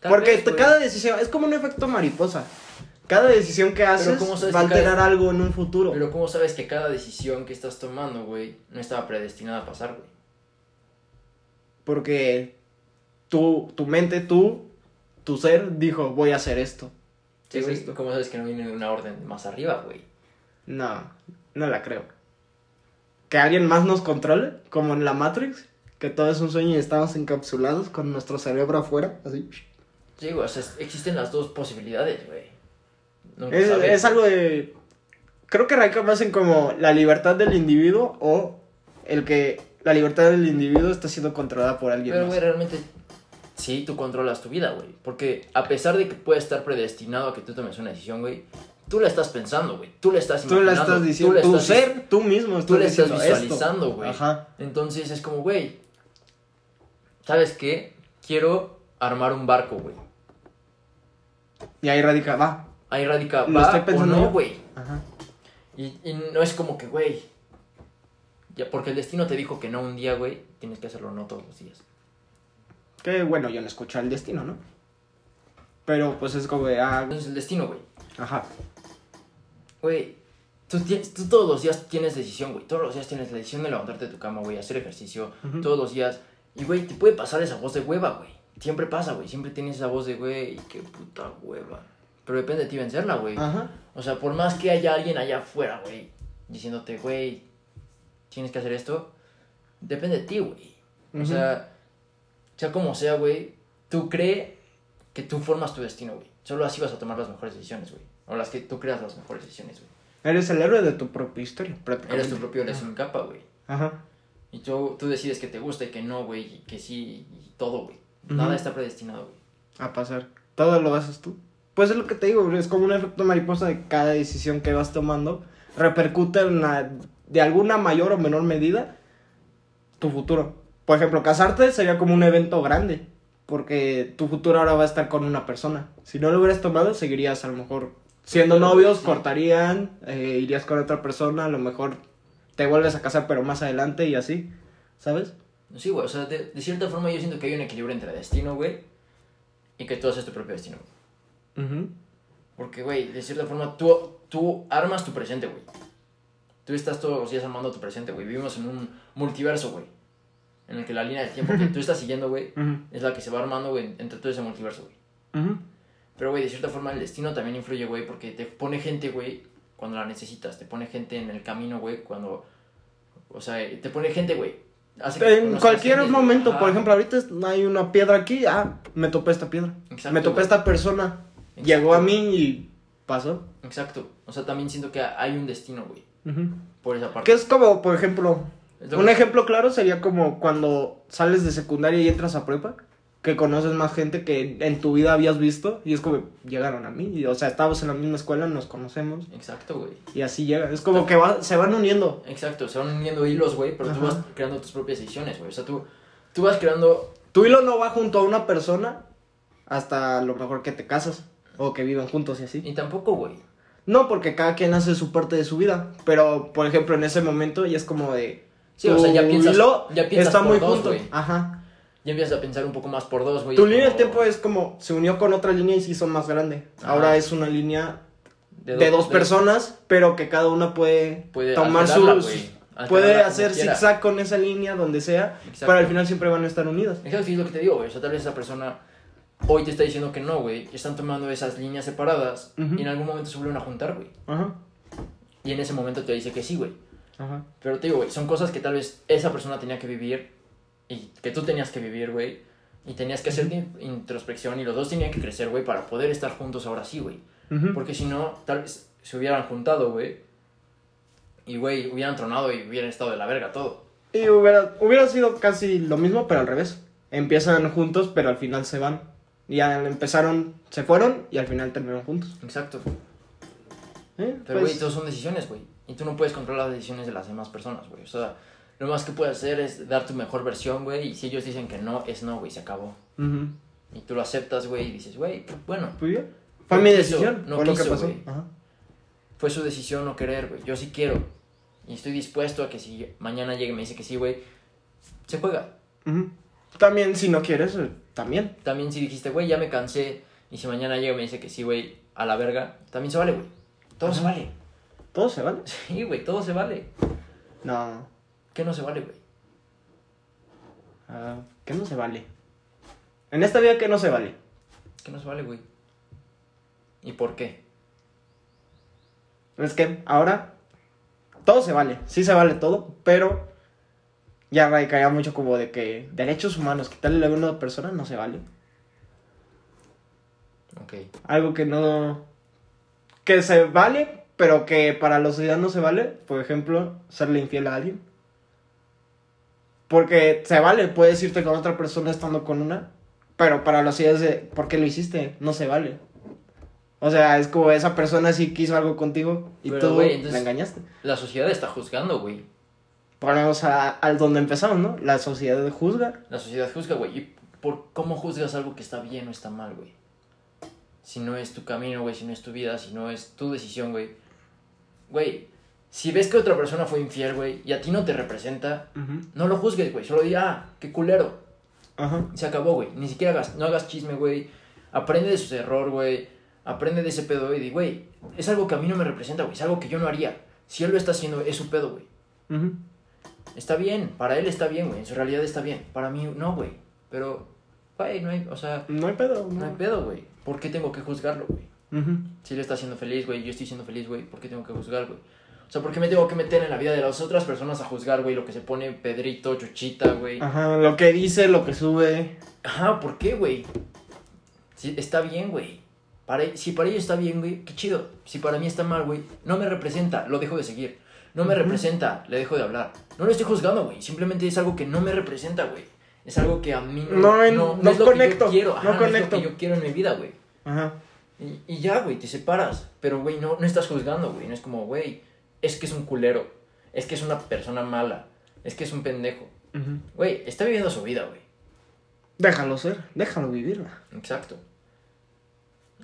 Tal porque vez, te- güey. cada decisión es como un efecto mariposa. Cada decisión que haces ¿cómo sabes va a cada- alterar algo en un futuro. Pero ¿cómo sabes que cada decisión que estás tomando, güey, no estaba predestinada a pasar, güey? Porque tú, tu mente, tú, tu ser dijo, voy a hacer esto. Sí, güey, esto. ¿Cómo sabes que no viene una orden más arriba, güey? No, no la creo. Que alguien más nos controle, como en la Matrix, que todo es un sueño y estamos encapsulados con nuestro cerebro afuera, así. Sí, güey, o sea, existen las dos posibilidades, güey. Es, algo de... Creo que radica más en como la libertad del individuo o el que la libertad del individuo está siendo controlada por alguien Pero, más. güey, realmente sí, tú controlas tu vida, güey. Porque a pesar de que puede estar predestinado a que tú tomes una decisión, güey, tú la estás pensando, güey. Tú la estás Tú la imaginando. estás diciendo, la tu estás ser, tú mismo Tú la estás visualizando, güey. Ajá. Entonces es como, güey, ¿sabes qué? Quiero armar un barco, güey. Y ahí radica, va. Ahí radica, Lo ¿va estoy o pensando no, yo. güey? Ajá. Y, y no es como que, güey, ya porque el destino te dijo que no un día, güey, tienes que hacerlo no todos los días. Que bueno, yo no escucho al destino, ¿no? Pero pues es como de, ah, Entonces el destino, güey, ajá. güey, tú, todos los días tienes decisión, güey. Todos los días tienes la decisión de levantarte de tu cama, güey, hacer ejercicio, Ujú. todos los días. Y, güey, te puede pasar esa voz de hueva, güey. Siempre pasa, güey. Siempre tienes esa voz de, güey, qué puta hueva. Pero depende de ti vencerla, güey. Ajá. O sea, por más que haya alguien allá afuera, güey, diciéndote, güey, tienes que hacer esto, depende de ti, güey. O sea, sea como sea, güey, tú cree que tú formas tu destino, güey. Solo así vas a tomar las mejores decisiones, güey. O las que tú creas las mejores decisiones, güey. Eres el héroe de tu propia historia, prácticamente. Eres tu propio eres un capa, güey. Ajá. Y tú, tú decides que te gusta y que no, güey, y que sí, y todo, güey. Nada está predestinado, güey. A pasar. Todo lo haces tú. Pues es lo que te digo, es como un efecto mariposa de cada decisión que vas tomando. Repercute en la- de alguna mayor o menor medida tu futuro. Por ejemplo, casarte sería como un evento grande. Porque tu futuro ahora va a estar con una persona. Si no lo hubieras tomado, seguirías a lo mejor siendo novios, cortarían, eh, irías con otra persona, a lo mejor te vuelves a casar, pero más adelante y así. ¿Sabes? Sí, güey, o sea, de, de cierta forma yo siento que hay un equilibrio entre destino, güey, y que tú haces tu propio destino, güey. Ujú. Porque, güey, de cierta forma tú, tú armas tu presente, güey. Tú estás todos los días armando tu presente, güey. Vivimos en un multiverso, güey. En el que la línea del tiempo que tú estás siguiendo, güey, es la que se va armando, güey, entre todo ese multiverso, güey. Pero, güey, de cierta forma el destino también influye, güey, porque te pone gente, güey, cuando la necesitas. Te pone gente en el camino, güey, cuando... O sea, te pone gente, güey. En cualquier gente, momento, ajá. por ejemplo, ahorita hay una piedra aquí, ah, me topé esta piedra. Exacto, me topé güey. esta persona, Exacto. llegó a mí y pasó. Exacto. O sea, también siento que hay un destino, güey, Por esa parte. Que es como, por ejemplo, un ejemplo claro sería como cuando sales de secundaria y entras a prepa, que conoces más gente que en tu vida habías visto y es como, llegaron a mí, y, o sea, estábamos en la misma escuela, nos conocemos Exacto, güey. y así llega. Es como que va- se van uniendo. Exacto, se van uniendo hilos, güey, pero tú vas creando tus propias decisiones, güey. O sea, tú, tú vas creando... Tu hilo no va junto a una persona hasta lo mejor que te casas o que viven juntos y así. Y tampoco, güey. No, porque cada quien hace su parte de su vida. Pero, por ejemplo, en ese momento ya es como de. Sí, o sea, ya piensas- hilo ya piensas está por muy dos, junto. güey. Ajá. Ya empiezas a pensar un poco más por dos, güey. Tu línea como tiempo es como. Se unió con otra línea y se hizo más grande. Ajá. Ahora es una línea de, do- dos personas, pero que cada una puede, Puede tomar alterarla, sus. güey. Alterarla Puede hacer zigzag con esa línea donde sea. Exacto. Pero al final siempre van a estar unidas. Exacto, es lo que te digo, güey. O sea, tal vez esa persona hoy te está diciendo que no, güey. Están tomando esas líneas separadas y en algún momento se vuelven a juntar, güey. Ajá. Y en ese momento te dice que sí, güey. Ajá. Pero te digo, güey, son cosas que tal vez esa persona tenía que vivir y que tú tenías que vivir, güey. Y tenías que hacer in- introspección y los dos tenían que crecer, güey, para poder estar juntos ahora sí, güey. Porque si no, tal vez se hubieran juntado, güey. Y, güey, hubieran tronado y hubieran estado de la verga todo. Y hubiera, hubiera sido casi lo mismo, pero al revés. Empiezan juntos, pero al final se van. Ya empezaron, se fueron y al final terminaron juntos. Exacto. ¿Eh? Pero, Pues, güey, todo son decisiones, güey. Y tú no puedes controlar las decisiones de las demás personas, güey. O sea, lo más que puedes hacer es dar tu mejor versión, güey. Y si ellos dicen que no, es no, güey, se acabó. Y tú lo aceptas, güey, y dices, güey, bueno, Pues bien. Fue mi quiso, decisión. no fue lo que quiso, pasó. güey. Ajá. fue su decisión no querer, güey. Yo sí quiero. Y estoy dispuesto a que si mañana llegue y me dice que sí, güey, se juega. Ujú. También, si no quieres, eh, también. También si dijiste, güey, ya me cansé. Y si mañana llega y me dice que sí, güey, a la verga, también se vale, güey. Todo se vale. Todo se vale. Sí, güey, todo se vale. No. ¿Qué no se vale, güey? Ah, ¿Qué no se vale? En esta vida, ¿qué no se vale? ¿Qué no se vale, güey? ¿Y por qué? Es que ahora todo se vale. Sí se vale todo, pero ya radicaría mucho como de que derechos humanos, quitarle la vida a una persona no se vale. Ok. Algo que no. que se vale, pero que para la sociedad no se vale. Por ejemplo, serle infiel a alguien. Porque se vale, puedes irte con otra persona estando con una. Pero para la sociedad es de, ¿por qué lo hiciste? No se vale. O sea, es como esa persona sí quiso algo contigo y Pero, tú entonces- la engañaste. La sociedad está juzgando, güey. Ponemos a, al donde empezamos, ¿no? La sociedad juzga. La sociedad juzga, güey. ¿Y por cómo juzgas algo que está bien o está mal, güey? Si no es tu camino, güey, si no es tu vida, si no es tu decisión, güey. Güey, si ves que otra persona fue infiel, güey, y a ti no te representa, no lo juzgues, güey. Solo di, ah, qué culero. Ajá. Se acabó, güey. Ni siquiera hagas, no hagas chisme, güey. Aprende de su error, güey. Aprende de ese pedo, güey. Y di, güey, es algo que a mí no me representa, güey. Es algo que yo no haría. Si él lo está haciendo, es su pedo, güey. Ujú. Está bien, para él está bien, güey. En su realidad está bien. Para mí, no, güey. Pero, güey, no hay, o sea, No hay pedo. no hay pedo, güey. ¿Por qué tengo que juzgarlo, güey? Si él está siendo feliz, güey, yo estoy siendo feliz, güey, ¿por qué tengo que juzgar, güey? O sea, ¿por qué me tengo que meter en la vida de las otras personas a juzgar, güey, lo que se pone Pedrito, Chuchita, güey? Ajá, lo que dice, lo que sube. Ajá, ¿por qué, güey? Sí, está bien, güey. Para, si para ellos está bien, güey, qué chido. Si para mí está mal, güey, no me representa, lo dejo de seguir. No me representa, le dejo de hablar. No lo estoy juzgando, güey. Simplemente es algo que no me representa, güey. Es algo que a mí No en- no es lo conecto, que yo quiero. no Ajá, no, conecto. es lo que yo quiero en mi vida, güey. Ajá. Y, y ya, güey, te separas. Pero, güey, no, no estás juzgando, güey. No es como, güey, es que es un culero. Es que es una persona mala. Es que es un pendejo. Güey, está viviendo su vida, güey. Déjalo ser, déjalo vivirla. Exacto.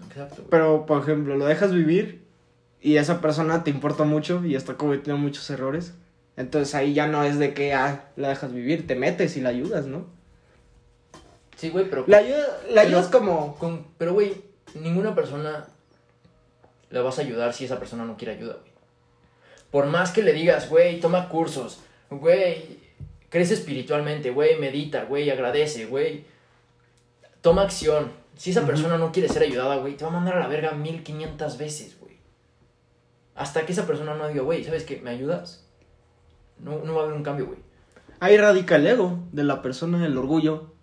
Exacto. Pero, por ejemplo, lo dejas vivir y esa persona te importa mucho y está cometiendo muchos errores. Entonces ahí ya no es de que, ah, la dejas vivir, te metes y la ayudas, ¿no? Sí, güey, pero... La, ayuda, la ayudas como... Con, pero, güey, ninguna persona le vas a ayudar si esa persona no quiere ayuda, güey. Por más que le digas, güey, toma cursos, güey, Crece espiritualmente, güey, medita, güey, agradece, güey. Toma acción. Si esa persona no quiere ser ayudada, güey, te va a mandar a la verga 1500 veces, güey. Hasta que esa persona no diga, güey, ¿sabes qué? ¿Me ayudas? No, no va a haber un cambio, güey. Ahí radica el ego de la persona, el orgullo.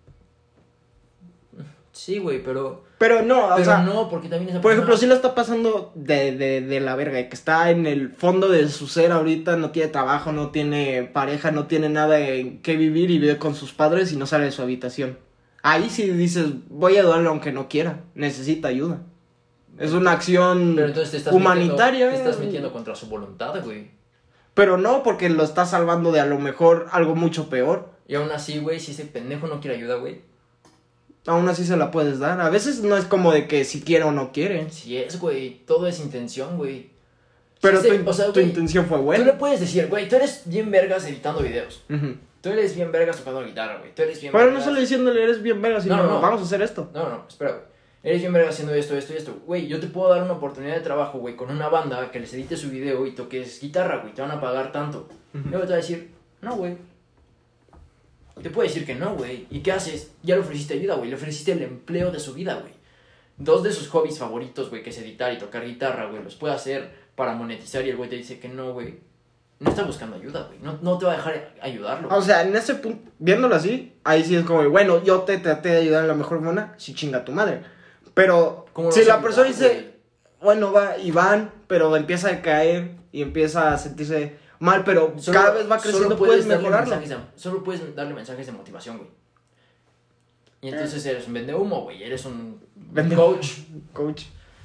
Sí, güey, pero. Pero no, o Pero sea, no, porque también esa por ejemplo, si lo está pasando de, de, de la verga, que está en el fondo de su ser ahorita, no tiene trabajo, no tiene pareja, no tiene nada en qué vivir y vive con sus padres y no sale de su habitación. Ahí sí dices, voy a ayudarle aunque no quiera, necesita ayuda. Es una acción Pero entonces te estás humanitaria. Metiendo, te estás metiendo contra su voluntad, güey. Pero no, porque lo está salvando de a lo mejor algo mucho peor. Y aún así, güey, si ese pendejo no quiere ayuda, güey. Aún así se la puedes dar. A veces no es como de que si quiere o no quiere. Si es, güey. Todo es intención, güey. Pero Sí, tu, sí, o sea, tu güey, intención fue Tú buena. le puedes decir, güey, tú eres bien vergas editando videos. Ujú. Tú eres bien vergas tocando guitarra, güey. Tú eres bien Pero no vergas- solo diciéndole eres bien verga, sino No, no, no. vamos a hacer esto. No, no, espera, güey. Eres bien verga haciendo esto, esto y esto. Güey, yo te puedo dar una oportunidad de trabajo, güey, con una banda que les edite su video y toques guitarra, güey. Te van a pagar tanto. Ujú. Luego te va a decir, no, güey. Te puede decir que no, güey. ¿Y qué haces? Ya le ofreciste ayuda, güey. Le ofreciste el empleo de su vida, güey. Dos de sus hobbies favoritos, güey, que es editar y tocar guitarra, güey, los puede hacer para monetizar y el güey te dice que no, güey. No está buscando ayuda, güey. No, no te va a dejar ayudarlo. O sea, en ese punto, viéndolo así, ahí sí es como, bueno, yo te traté de ayudar en la mejor manera, si chinga tu madre. Pero ¿Cómo lo si la persona dice, bueno, va y van, pero empieza a caer y empieza a sentirse mal, pero? Solo- cada vez va creciendo, puedes darle mejorarlo. mensajes solo puedes darle mensajes de motivación, güey. Y entonces eres un vende humo, güey. Eres un Vende- coach. Coach,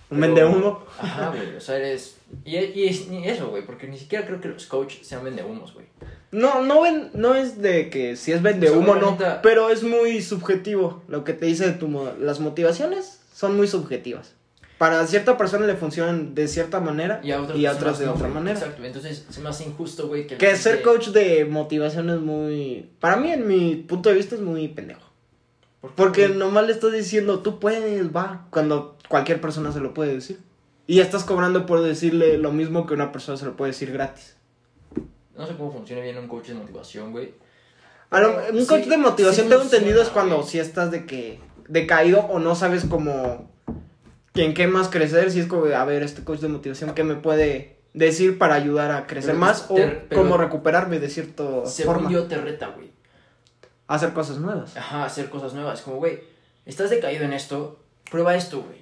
un vende humo. Ajá, güey. O sea, eres. Y, y es ni eso, güey. Porque ni siquiera creo que los coaches sean vende humos, güey. No, no, ven, no es de que si es vende O humo, una no, pero es muy subjetivo. Lo que te dice de tu las motivaciones son muy subjetivas. Para cierta persona le funcionan de cierta manera Y a otras, y a personas otras de otra manera. Exacto. Entonces se me hace injusto, güey. Que, ser coach de motivación es muy. Para mí, en mi punto de vista, es muy pendejo. ¿Por Porque nomás le estás diciendo, tú puedes, va. Cuando cualquier persona se lo puede decir. Y ya estás cobrando por decirle lo mismo que una persona se lo puede decir gratis. No sé cómo funciona bien un coach de motivación, güey. Pero un sí- coach de motivación sí tengo entendido es cuando si estás de que decaído o no sabes cómo en qué más crecer, si es como a ver, este coach de motivación qué me puede decir para ayudar a crecer Pero más o pero- cómo recuperarme de cierta Según forma, yo te reta, güey. hacer cosas nuevas. Ajá, hacer cosas nuevas. Como, güey, estás decaído en esto, prueba esto, güey.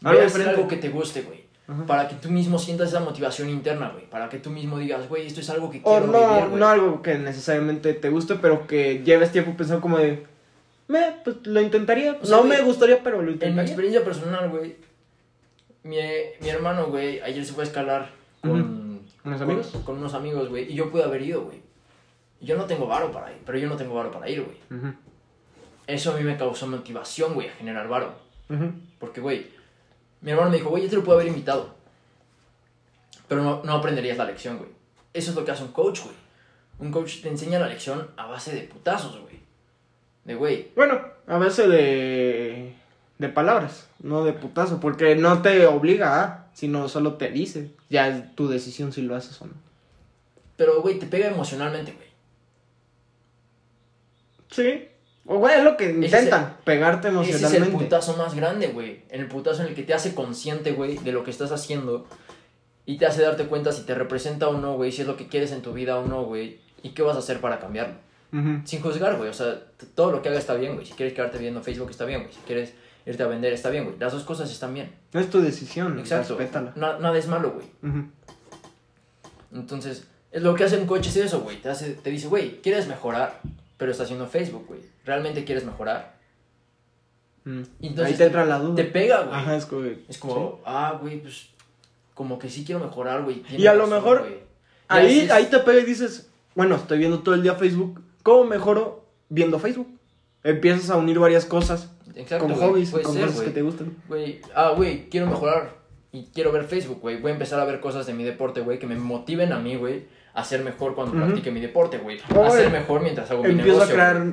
Ve a hacer algo que te guste, güey. Ajá. Para que tú mismo sientas esa motivación interna, güey. Para que tú mismo digas, güey, esto es algo que O quiero no, vivir, güey. no algo que necesariamente te guste, pero que lleves tiempo pensando como de, me, pues lo intentaría. O sea, no güey, me gustaría, pero lo En mi intentaría. experiencia personal, güey, mi, mi hermano, güey, ayer se fue a escalar con, ¿Unos con- amigos? con unos amigos, güey, y yo pude haber ido, güey. Yo no tengo varo para ir, pero yo no tengo varo para ir, güey. Eso a mí me causó motivación, güey, a generar varo. Porque, güey, mi hermano me dijo, güey, yo te lo puedo haber invitado. Pero no, no aprenderías la lección, güey. Eso es lo que hace un coach, güey. Un coach te enseña la lección a base de putazos, güey. De, güey, Bueno, a veces de, de palabras, no de putazo, porque no te obliga a, sino solo te dice. Ya es tu decisión si lo haces o no. pero, güey, te pega emocionalmente, güey. Sí. O bueno, es lo que intentan, pegarte Ese es el emocionalmente. putazo más grande, güey. En el putazo en el que te hace consciente, güey, de lo que estás haciendo. Y te hace darte cuenta si te representa o no, güey. Si es lo que quieres en tu vida o no, güey. Y qué vas a hacer para cambiarlo. Sin juzgar, güey. O sea, todo lo que haga está bien, güey. Si quieres quedarte viendo Facebook está bien, güey. Si quieres irte a vender está bien, güey. Las dos cosas están bien. No es tu decisión, Exacto. respétala. Na- nada es malo, güey. Entonces, es lo que hace un coche es eso, güey. Te, hace, te dice, güey, quieres mejorar, pero está haciendo Facebook, güey. ¿Realmente quieres mejorar? Mm. Y entonces Ahí te entra la duda. Te pega, güey. Ajá, es como... Es como, ah, güey, pues, como que sí quiero mejorar, güey. Y a lo mejor, Ahí, ahí te pega y dices, bueno, estoy viendo todo el día Facebook. ¿Cómo mejoro viendo Facebook? Empiezas a unir varias cosas Exacto, con hobbies, puede con ser, cosas que te gustan. Güey, ah, güey, quiero mejorar y quiero ver Facebook, güey. Voy a empezar a ver cosas de mi deporte, güey, que me motiven a mí, güey, a ser mejor cuando practique mi deporte, güey. A ser mejor mientras hago mi Empiezo negocio. a crear,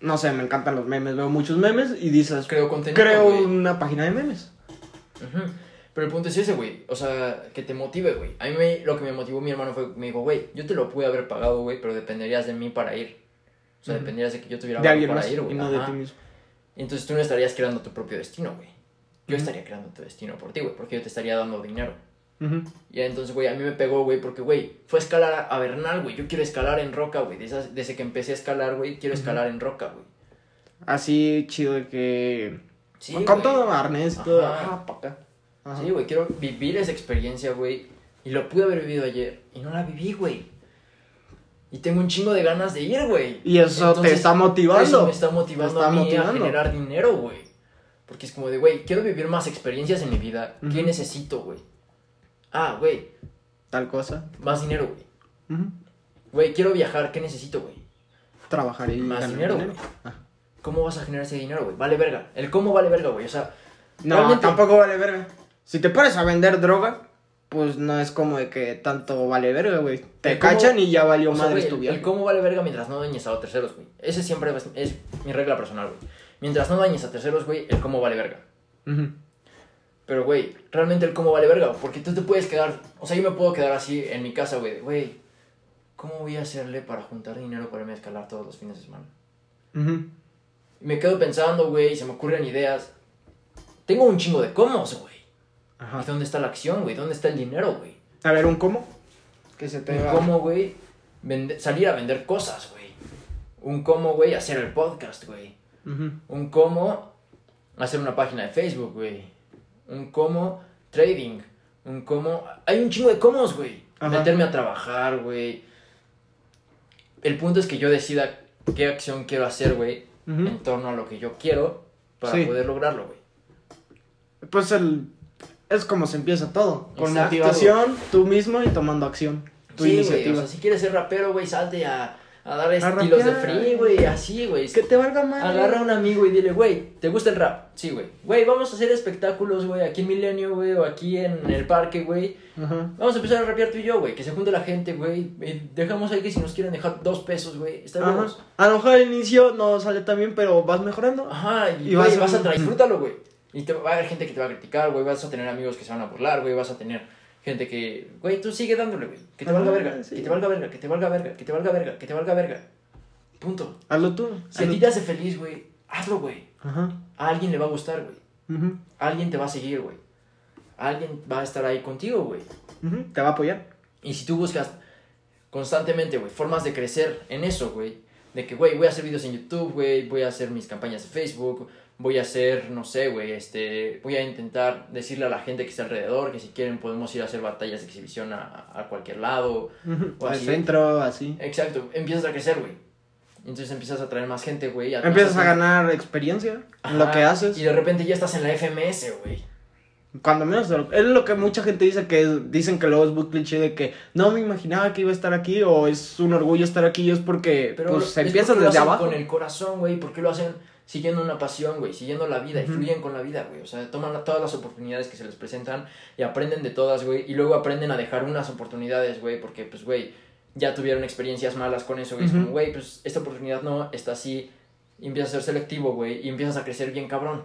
no sé, me encantan los memes, veo muchos memes y dices, Creo contenido, creo una página de memes. Ujú. Pero el punto es ese, güey. O sea, que te motive, güey. A mí me- lo que me motivó mi hermano fue, me dijo, güey, yo te lo pude haber pagado, güey, pero dependerías de mí para ir. O sea, dependieras de que yo tuviera alguien para ir, güey. y no de ti mismo. Entonces tú no estarías creando tu propio destino, güey. Yo estaría creando tu destino por ti, güey, porque yo te estaría dando dinero. Y entonces, güey, a mí me pegó, güey, porque, güey, fue a escalar a, Bernal, güey. Yo quiero escalar en roca, güey. Desde, desde que empecé a escalar, güey, quiero escalar en roca, güey. Así chido de que. Sí, con todo arnés todo. Ajá. Ajá, pa' acá. Ajá. Sí, güey, quiero vivir esa experiencia, güey. Y lo pude haber vivido ayer y no la viví, güey. Y tengo un chingo de ganas de ir, güey. Y eso te está motivando. Eso me está motivando está a mí motivando. a generar dinero, güey. Porque es como de, güey, quiero vivir más experiencias en mi vida. ¿Qué necesito, güey? Ah, güey, Tal cosa. más dinero, güey. Güey, quiero viajar. ¿Qué necesito, güey? Trabajar y Más ganar dinero, güey. Ah. ¿Cómo vas a generar ese dinero, güey? Vale verga. El cómo vale verga, güey. O sea, No, Realmente- tampoco vale verga. Si te pones a vender droga, pues no es como de que tanto vale verga, güey. Te cómo- cachan y ya valió güey, tu el- cómo vale verga mientras no dañes a terceros, güey. Ese siempre es, es mi regla personal, güey. Mientras no dañes a terceros, güey, el cómo vale verga. Pero, güey, realmente el cómo vale verga. Porque tú te puedes quedar. O sea, yo me puedo quedar así en mi casa, güey. Güey, ¿cómo voy a hacerle para juntar dinero para irme a escalar todos los fines de semana? Me quedo pensando, güey, y se me ocurren ideas. Tengo un chingo de cómo, güey. Ajá. ¿Y dónde está la acción, güey? ¿Dónde está el dinero, güey? A ver, un cómo. Que se te Un va. cómo, güey, vende- salir a vender cosas, güey. Un cómo, güey, hacer el podcast, güey. Un cómo hacer una página de Facebook, güey. Un cómo trading. Un cómo... Hay un chingo de cómo, güey. Meterme a trabajar, güey. El punto es que yo decida qué acción quiero hacer, güey. En torno a lo que yo quiero para Sí. poder lograrlo, güey. Pues el. Es como se empieza todo. Con Exacto. motivación, tú mismo y tomando acción. Tu Sí, güey. iniciativa. O sea, si quieres ser rapero, güey, salte a, a dar estilos de free, güey. Así, güey. que te valga más. Agarra a un amigo y dile, güey, ¿te gusta el rap? Sí, güey. Güey, vamos a hacer espectáculos, güey, aquí en Milenio, güey, o aquí en el parque, güey. Ajá. Vamos a empezar a rapear tú y yo, güey. Que se junte la gente, güey. y Dejamos ahí que si nos quieren dejar dos pesos, güey. Está bien. A lo mejor al inicio no sale tan bien, pero vas mejorando. Ajá, y, Y vas vas, a- tra- disfrútalo, güey. Y te, va a haber gente que te va a criticar, güey. Vas a tener amigos que se van a burlar, güey. Vas a tener gente que, güey, tú sigue dándole, güey. Que te valga verga, sí. que te valga verga, que te valga verga, que te valga verga, que te valga verga. Punto. Hazlo tú. Si a ti te hace feliz, güey, hazlo, güey. Ajá. A alguien le va a gustar, güey. Ujú. Alguien te va a seguir, güey. Alguien va a estar ahí contigo, güey. Ujú. Te va a apoyar. Y si tú buscas constantemente, güey, formas de crecer en eso, güey. De que, güey, voy a hacer videos en YouTube, güey, voy a hacer mis campañas de Facebook, voy a hacer, no sé, güey, este, voy a intentar decirle a la gente que está alrededor que si quieren podemos ir a hacer batallas de exhibición a, a cualquier lado. O Al así. centro, así. Exacto, empiezas a crecer, güey. Entonces empiezas a traer más gente, güey. Empiezas a ganar experiencia en lo que haces. Y de repente ya estás en la FMS, güey. Cuando menos, es lo que mucha gente dice que es- dicen que luego es muy cliché de que no me imaginaba que iba a estar aquí o es un orgullo estar aquí y es porque Pero pues se es empieza porque lo desde hacen abajo. con el corazón, güey, porque lo hacen siguiendo una pasión, güey, siguiendo la vida y fluyen con la vida, güey. O sea, toman todas las oportunidades que se les presentan y aprenden de todas, güey, y luego aprenden a dejar unas oportunidades, güey, porque pues, güey, ya tuvieron experiencias malas con eso, güey. Es como, güey, pues esta oportunidad no, está así. Y empiezas a ser selectivo, güey, y empiezas a crecer bien cabrón.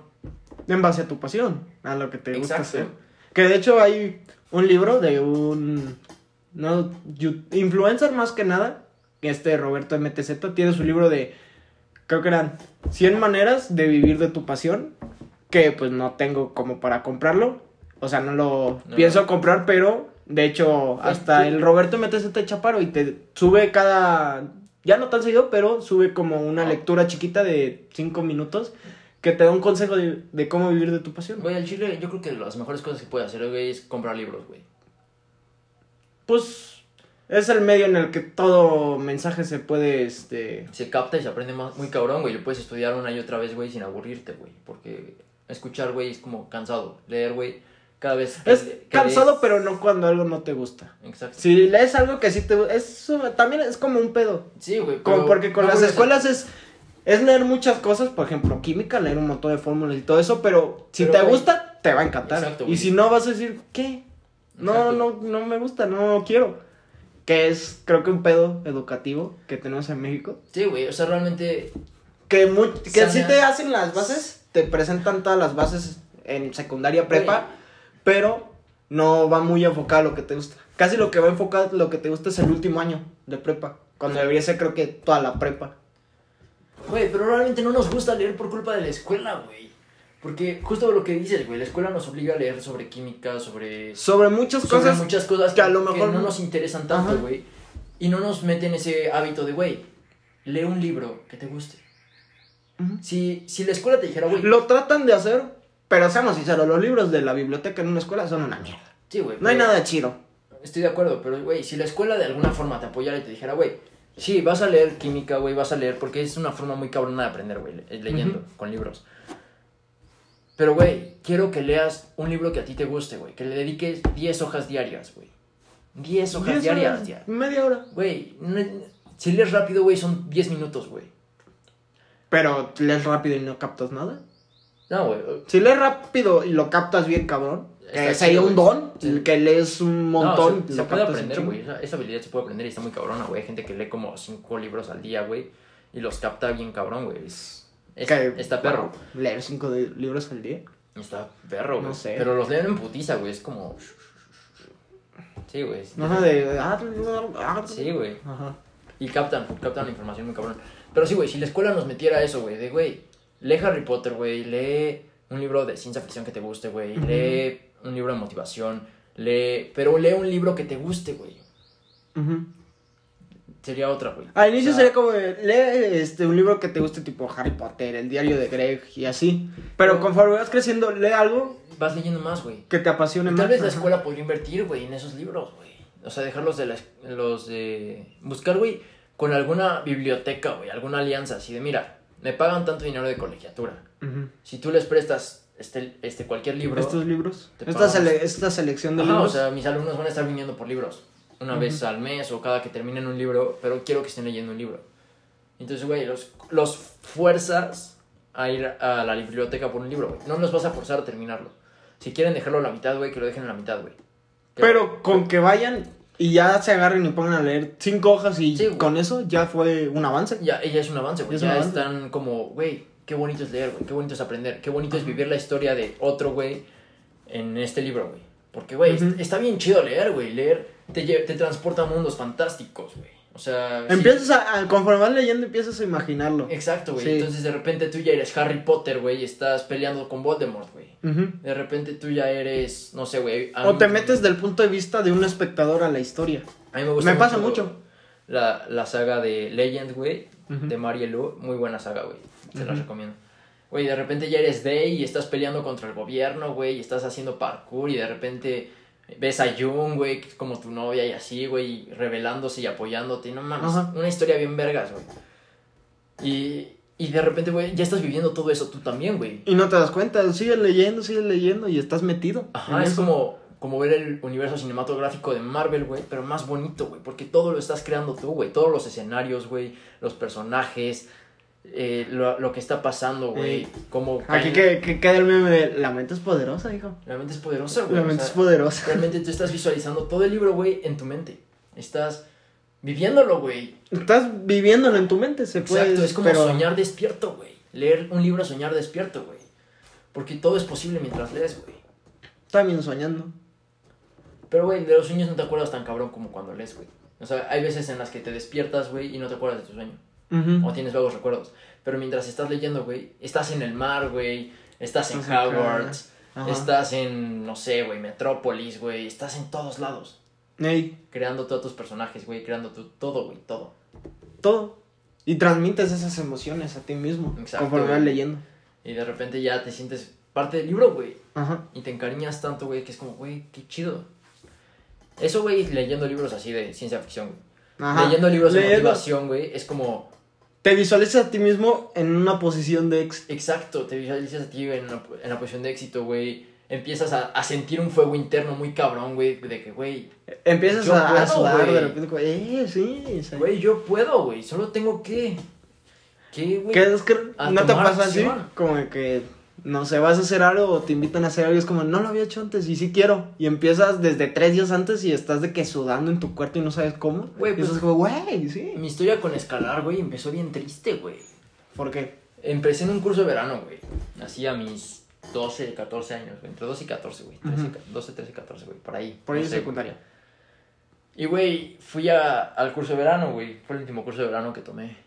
En base a tu pasión, a lo que te gusta hacer. Que de hecho hay un libro de un no influencer más que nada, que este Roberto MTZ tiene su libro de creo que eran 100 maneras de vivir de tu pasión, que pues no tengo como para comprarlo, o sea, no lo No. pienso comprar, pero de hecho Pues, hasta el Roberto MTZ Chaparo y te sube cada ya no tan seguido, pero sube como una Ah. lectura chiquita de 5 minutos que te da un consejo de, de cómo vivir de tu pasión. Güey, al chile, yo creo que las mejores cosas que puede hacer, güey, es comprar libros, güey. Pues es el medio en el que todo mensaje se puede, este... se capta y se aprende más, muy cabrón, güey. Lo puedes estudiar una y otra vez, güey, sin aburrirte, güey. Porque escuchar, güey, es como cansado. Leer, güey, cada vez. que Es que cansado, lees- pero no cuando algo no te gusta. Exacto. Si lees algo que sí te gusta, eso también es como un pedo. Sí, güey. Como porque con no las escuelas es, es leer muchas cosas, por ejemplo, química, leer un montón de fórmulas y todo eso, pero si Pero, te güey, gusta, te va a encantar. exacto, y si no, vas a decir, ¿qué? No, Exacto. no, no me gusta, no quiero. Que es, creo que un pedo educativo que tenemos en México. Sí, güey. O sea, realmente. Que, mu- que Sana. sí te hacen las bases, te presentan todas las bases en secundaria, prepa, pero no va muy enfocado a lo que te gusta. Casi lo que va enfocado a lo que te gusta es el último año de prepa, cuando debería ser creo que toda la prepa. Güey, pero realmente no nos gusta leer por culpa de la escuela, güey. Porque justo lo que dices, güey, la escuela nos obliga a leer sobre química, sobre, Sobre muchas sobre cosas. muchas cosas que a lo mejor no no- nos interesan tanto, Ajá. güey. Y no nos meten ese hábito de, güey, lee un libro que te guste. Si, si la escuela te dijera, güey, Lo tratan de hacer, pero seamos sinceros, los libros de la biblioteca en una escuela son una mierda. sí, güey. No hay nada chido. Estoy de acuerdo, pero, güey, si la escuela de alguna forma te apoyara y te dijera, güey, sí, vas a leer química, güey, vas a leer, porque es una forma muy cabrona de aprender, güey, le- leyendo, con libros. Pero, güey, quiero que leas un libro que a ti te guste, güey, que le dediques 10 hojas diarias, güey. 10 hojas Diez diarias, horas, ya. Media hora. Güey, si lees rápido, güey, son 10 minutos, güey. Pero lees rápido y no captas nada. No, güey. Si lees rápido y lo captas bien, cabrón, eh, sería un don, Sí. el que lees un montón. No, se, puede aprender, güey. Esa, esa habilidad se puede aprender y está muy cabrona, güey. Hay gente que lee como 5 libros al día, güey, y los capta bien cabrón, güey. Es, es- Que, está perro. leer cinco de- libros al día. Está perro, güey. No sé. Pero los leen en putiza, güey. Es como. Sí, güey. No, de. ah, ah, Sí, güey. Ajá. Y captan, captan la información muy cabrón. Pero sí, güey, si la escuela nos metiera eso, güey, de, güey, lee Harry Potter, güey, lee un libro de ciencia ficción que te guste, güey, lee un libro de motivación, lee. Pero lee un libro que te guste, güey. Ujú. Sería otra, güey. Al inicio O sea, sería como de, lee este, un libro que te guste, tipo Harry Potter, el diario de Greg y así. Pero conforme vas creciendo, lee algo Vas leyendo más, güey. que te apasione Y más. Tal vez la Ajá. escuela podría invertir, güey, en esos libros, güey. O sea, dejarlos de la, es- los de... Buscar, güey, con alguna biblioteca, güey, alguna alianza, así de, mira, me pagan tanto dinero de colegiatura. Ujú. Si tú les prestas este, este cualquier libro... Estos libros. Esta, sele- esta selección de Ajá, o libros. sea, mis alumnos van a estar viniendo por libros. Una vez al mes o cada que terminen un libro, pero quiero que estén leyendo un libro. Entonces, güey, los, los fuerzas a ir a la biblioteca por un libro, güey. No los vas a forzar a terminarlo. Si quieren dejarlo a la mitad, güey, que lo dejen a la mitad, güey. Pero con que vayan y ya se agarren y pongan a leer cinco hojas y Sí, con eso ya fue un avance. Ya, ya es un avance, güey. Un Ya avance. están como, güey, qué bonito es leer, güey. Qué bonito es aprender. Qué bonito es vivir la historia de otro, güey, en este libro, güey. Porque, güey, Ujú. est- está bien chido leer, güey. Leer te, te transporta a mundos fantásticos, güey. O sea... sí. Empiezas a, a- conforme vas leyendo, empiezas a imaginarlo. Exacto, güey. Sí. Entonces, de repente tú ya eres Harry Potter, güey, y estás peleando con Voldemort, güey. De repente tú ya eres, no sé, güey. O te metes del punto de vista de un espectador a la historia. A mí me gusta Me pasa mucho. La, la saga de Legend, güey, Ujú. de Marielu. Muy buena saga, güey. Se la recomiendo. Güey, de repente ya eres Day y estás peleando contra el gobierno, güey, y estás haciendo parkour y de repente ves a Jung, güey, que es como tu novia y así, güey, revelándose y apoyándote. No mames, Ajá. una historia bien vergas, güey. Y, y de repente, güey, ya estás viviendo todo eso tú también, güey. Y no te das cuenta, sigues leyendo, sigues leyendo y estás metido. Ajá, es eso. como, como ver el universo cinematográfico de Marvel, güey, pero más bonito, güey, porque todo lo estás creando tú, güey, todos los escenarios, güey, los personajes, eh, lo, lo que está pasando, güey, como... Aquí que, que queda el meme de la mente es poderosa, hijo. La mente es poderosa, güey. La o mente sea, es poderosa. Realmente tú estás visualizando todo el libro, güey, en tu mente. Estás viviéndolo, güey. Estás viviéndolo en tu mente, se puede. Exacto, es como pero- soñar despierto, güey. Leer un libro, soñar despierto, güey. Porque todo es posible mientras lees, güey. También soñando. Pero, güey, de los sueños no te acuerdas tan cabrón como cuando lees, güey. O sea, hay veces en las que te despiertas, güey, y no te acuerdas de tu sueño. O tienes vagos recuerdos. Pero mientras estás leyendo, güey, estás en el mar, güey. Estás en. Hogwarts. Ajá. Estás en, no sé, güey, Metrópolis, güey. Estás en todos lados. Ey, Creando todos tus personajes, güey. Creando tu, todo, güey, todo. todo. Y transmites esas emociones a ti mismo. Exacto, Conforme vas leyendo. Y de repente ya te sientes parte del libro, güey. Ajá. Y te encariñas tanto, güey, que es como, güey, qué chido. Eso, güey, leyendo libros así de ciencia ficción, güey. Ajá. Leyendo libros de Leyendo- motivación, güey, es como, Te visualizas a ti mismo en una posición de ex. exacto, te visualizas a ti en una, en la posición de éxito, güey. Empiezas a, a sentir un fuego interno muy cabrón, güey, de que, güey, Empiezas a, a sudar güey. de repente. como, Eh, sí. sí. güey, yo puedo, güey, solo tengo que, ¿qué, güey? ¿Qué es que no te pasa así? Como que, no sé, vas a hacer algo o te invitan a hacer algo y es como, no lo había hecho antes y sí quiero. Y empiezas desde tres días antes y estás de que sudando en tu cuarto y no sabes cómo. Güey, y pues- estás como, güey, sí. Mi historia con escalar, güey, empezó bien triste, güey. ¿Por qué? Empecé en un curso de verano, güey. Así a mis 12, 14 años, güey. Entre 12 y 14, güey. 13, Ujú. 12, 13, 14, güey. Por ahí. Por ahí no sé, secundaria. Y, güey, fui a, al curso de verano, güey. Fue el último curso de verano que tomé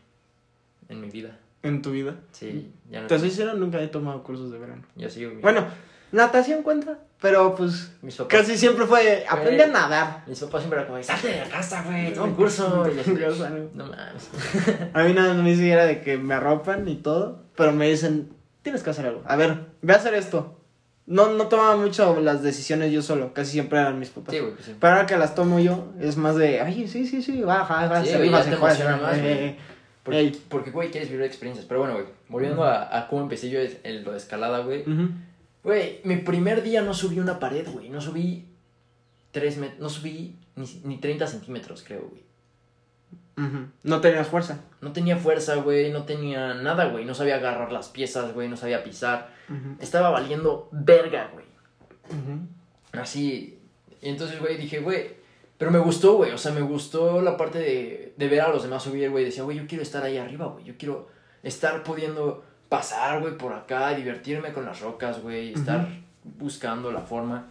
en mi vida. En tu vida. Sí, ya no. Te soy sincero, nunca he tomado cursos de verano. Yo sí, güey. Bueno, natación cuenta, pero pues papás, casi siempre fue aprende a nadar. mis papás siempre eran como, salte de la casa, güey, toma un curso. Y yo no mames. A mí nada más me dice era de que me arropan y todo, pero me dicen, tienes que hacer algo. A ver, ve a hacer esto. No, no tomaba mucho las decisiones yo solo, casi siempre eran mis papás. Sí, güey, pues sí. Pero ahora que las tomo yo, es más de, ay, sí, sí, sí, va, va, va, Sí, se güey, rifa, ya se te juega, Porque, Ey. porque, güey, quieres vivir experiencias. Pero bueno, güey, volviendo a, a cómo empecé yo en lo de escalada, güey. Ujú. Güey, mi primer día no subí una pared, güey. No subí tres metros, no subí ni, ni 30 centímetros, creo, güey. No tenías fuerza. No tenía fuerza, güey, no tenía nada, güey. No sabía agarrar las piezas, güey, no sabía pisar. Estaba valiendo verga, güey. Así. Y entonces, güey, dije, güey. Pero me gustó, güey. O sea, me gustó la parte de, de ver a los demás subir, güey. Decía, güey, yo quiero estar ahí arriba, güey. Yo quiero estar pudiendo pasar, güey, por acá, divertirme con las rocas, güey. Estar buscando la forma.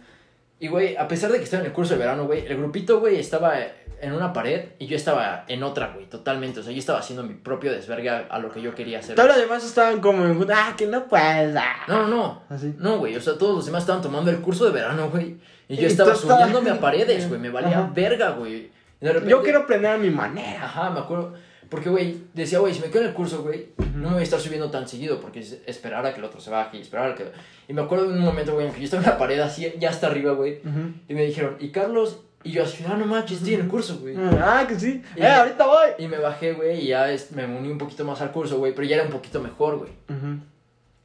Y, güey, a pesar de que estaba en el curso de verano, güey, el grupito, güey, estaba en una pared y yo estaba en otra, güey, totalmente. O sea, yo estaba haciendo mi propio desverga a lo que yo quería hacer. Todos los demás estaban como ah, que no puedes. ah". No, no, no. Así. No, güey, o sea, todos los demás estaban tomando el curso de verano, güey. Y yo estaba subiéndome a paredes, güey. Me valía Ajá. verga, güey. Y de repente- Yo quiero aprender a mi manera. Ajá, me acuerdo. Porque, güey, decía, güey, si me quedo en el curso, güey, no me voy a estar subiendo tan seguido porque es esperar a que el otro se baje y esperar a que... Y me acuerdo de un momento, güey, en que yo estaba en la pared así, ya hasta arriba, güey. Y me dijeron, ¿y Carlos? Y yo así, ah, no manches, estoy en el curso, güey. Ah, que sí. Y- Eh, ahorita voy. Y me bajé, güey, y ya es- me uní un poquito más al curso, güey, pero ya era un poquito mejor, güey.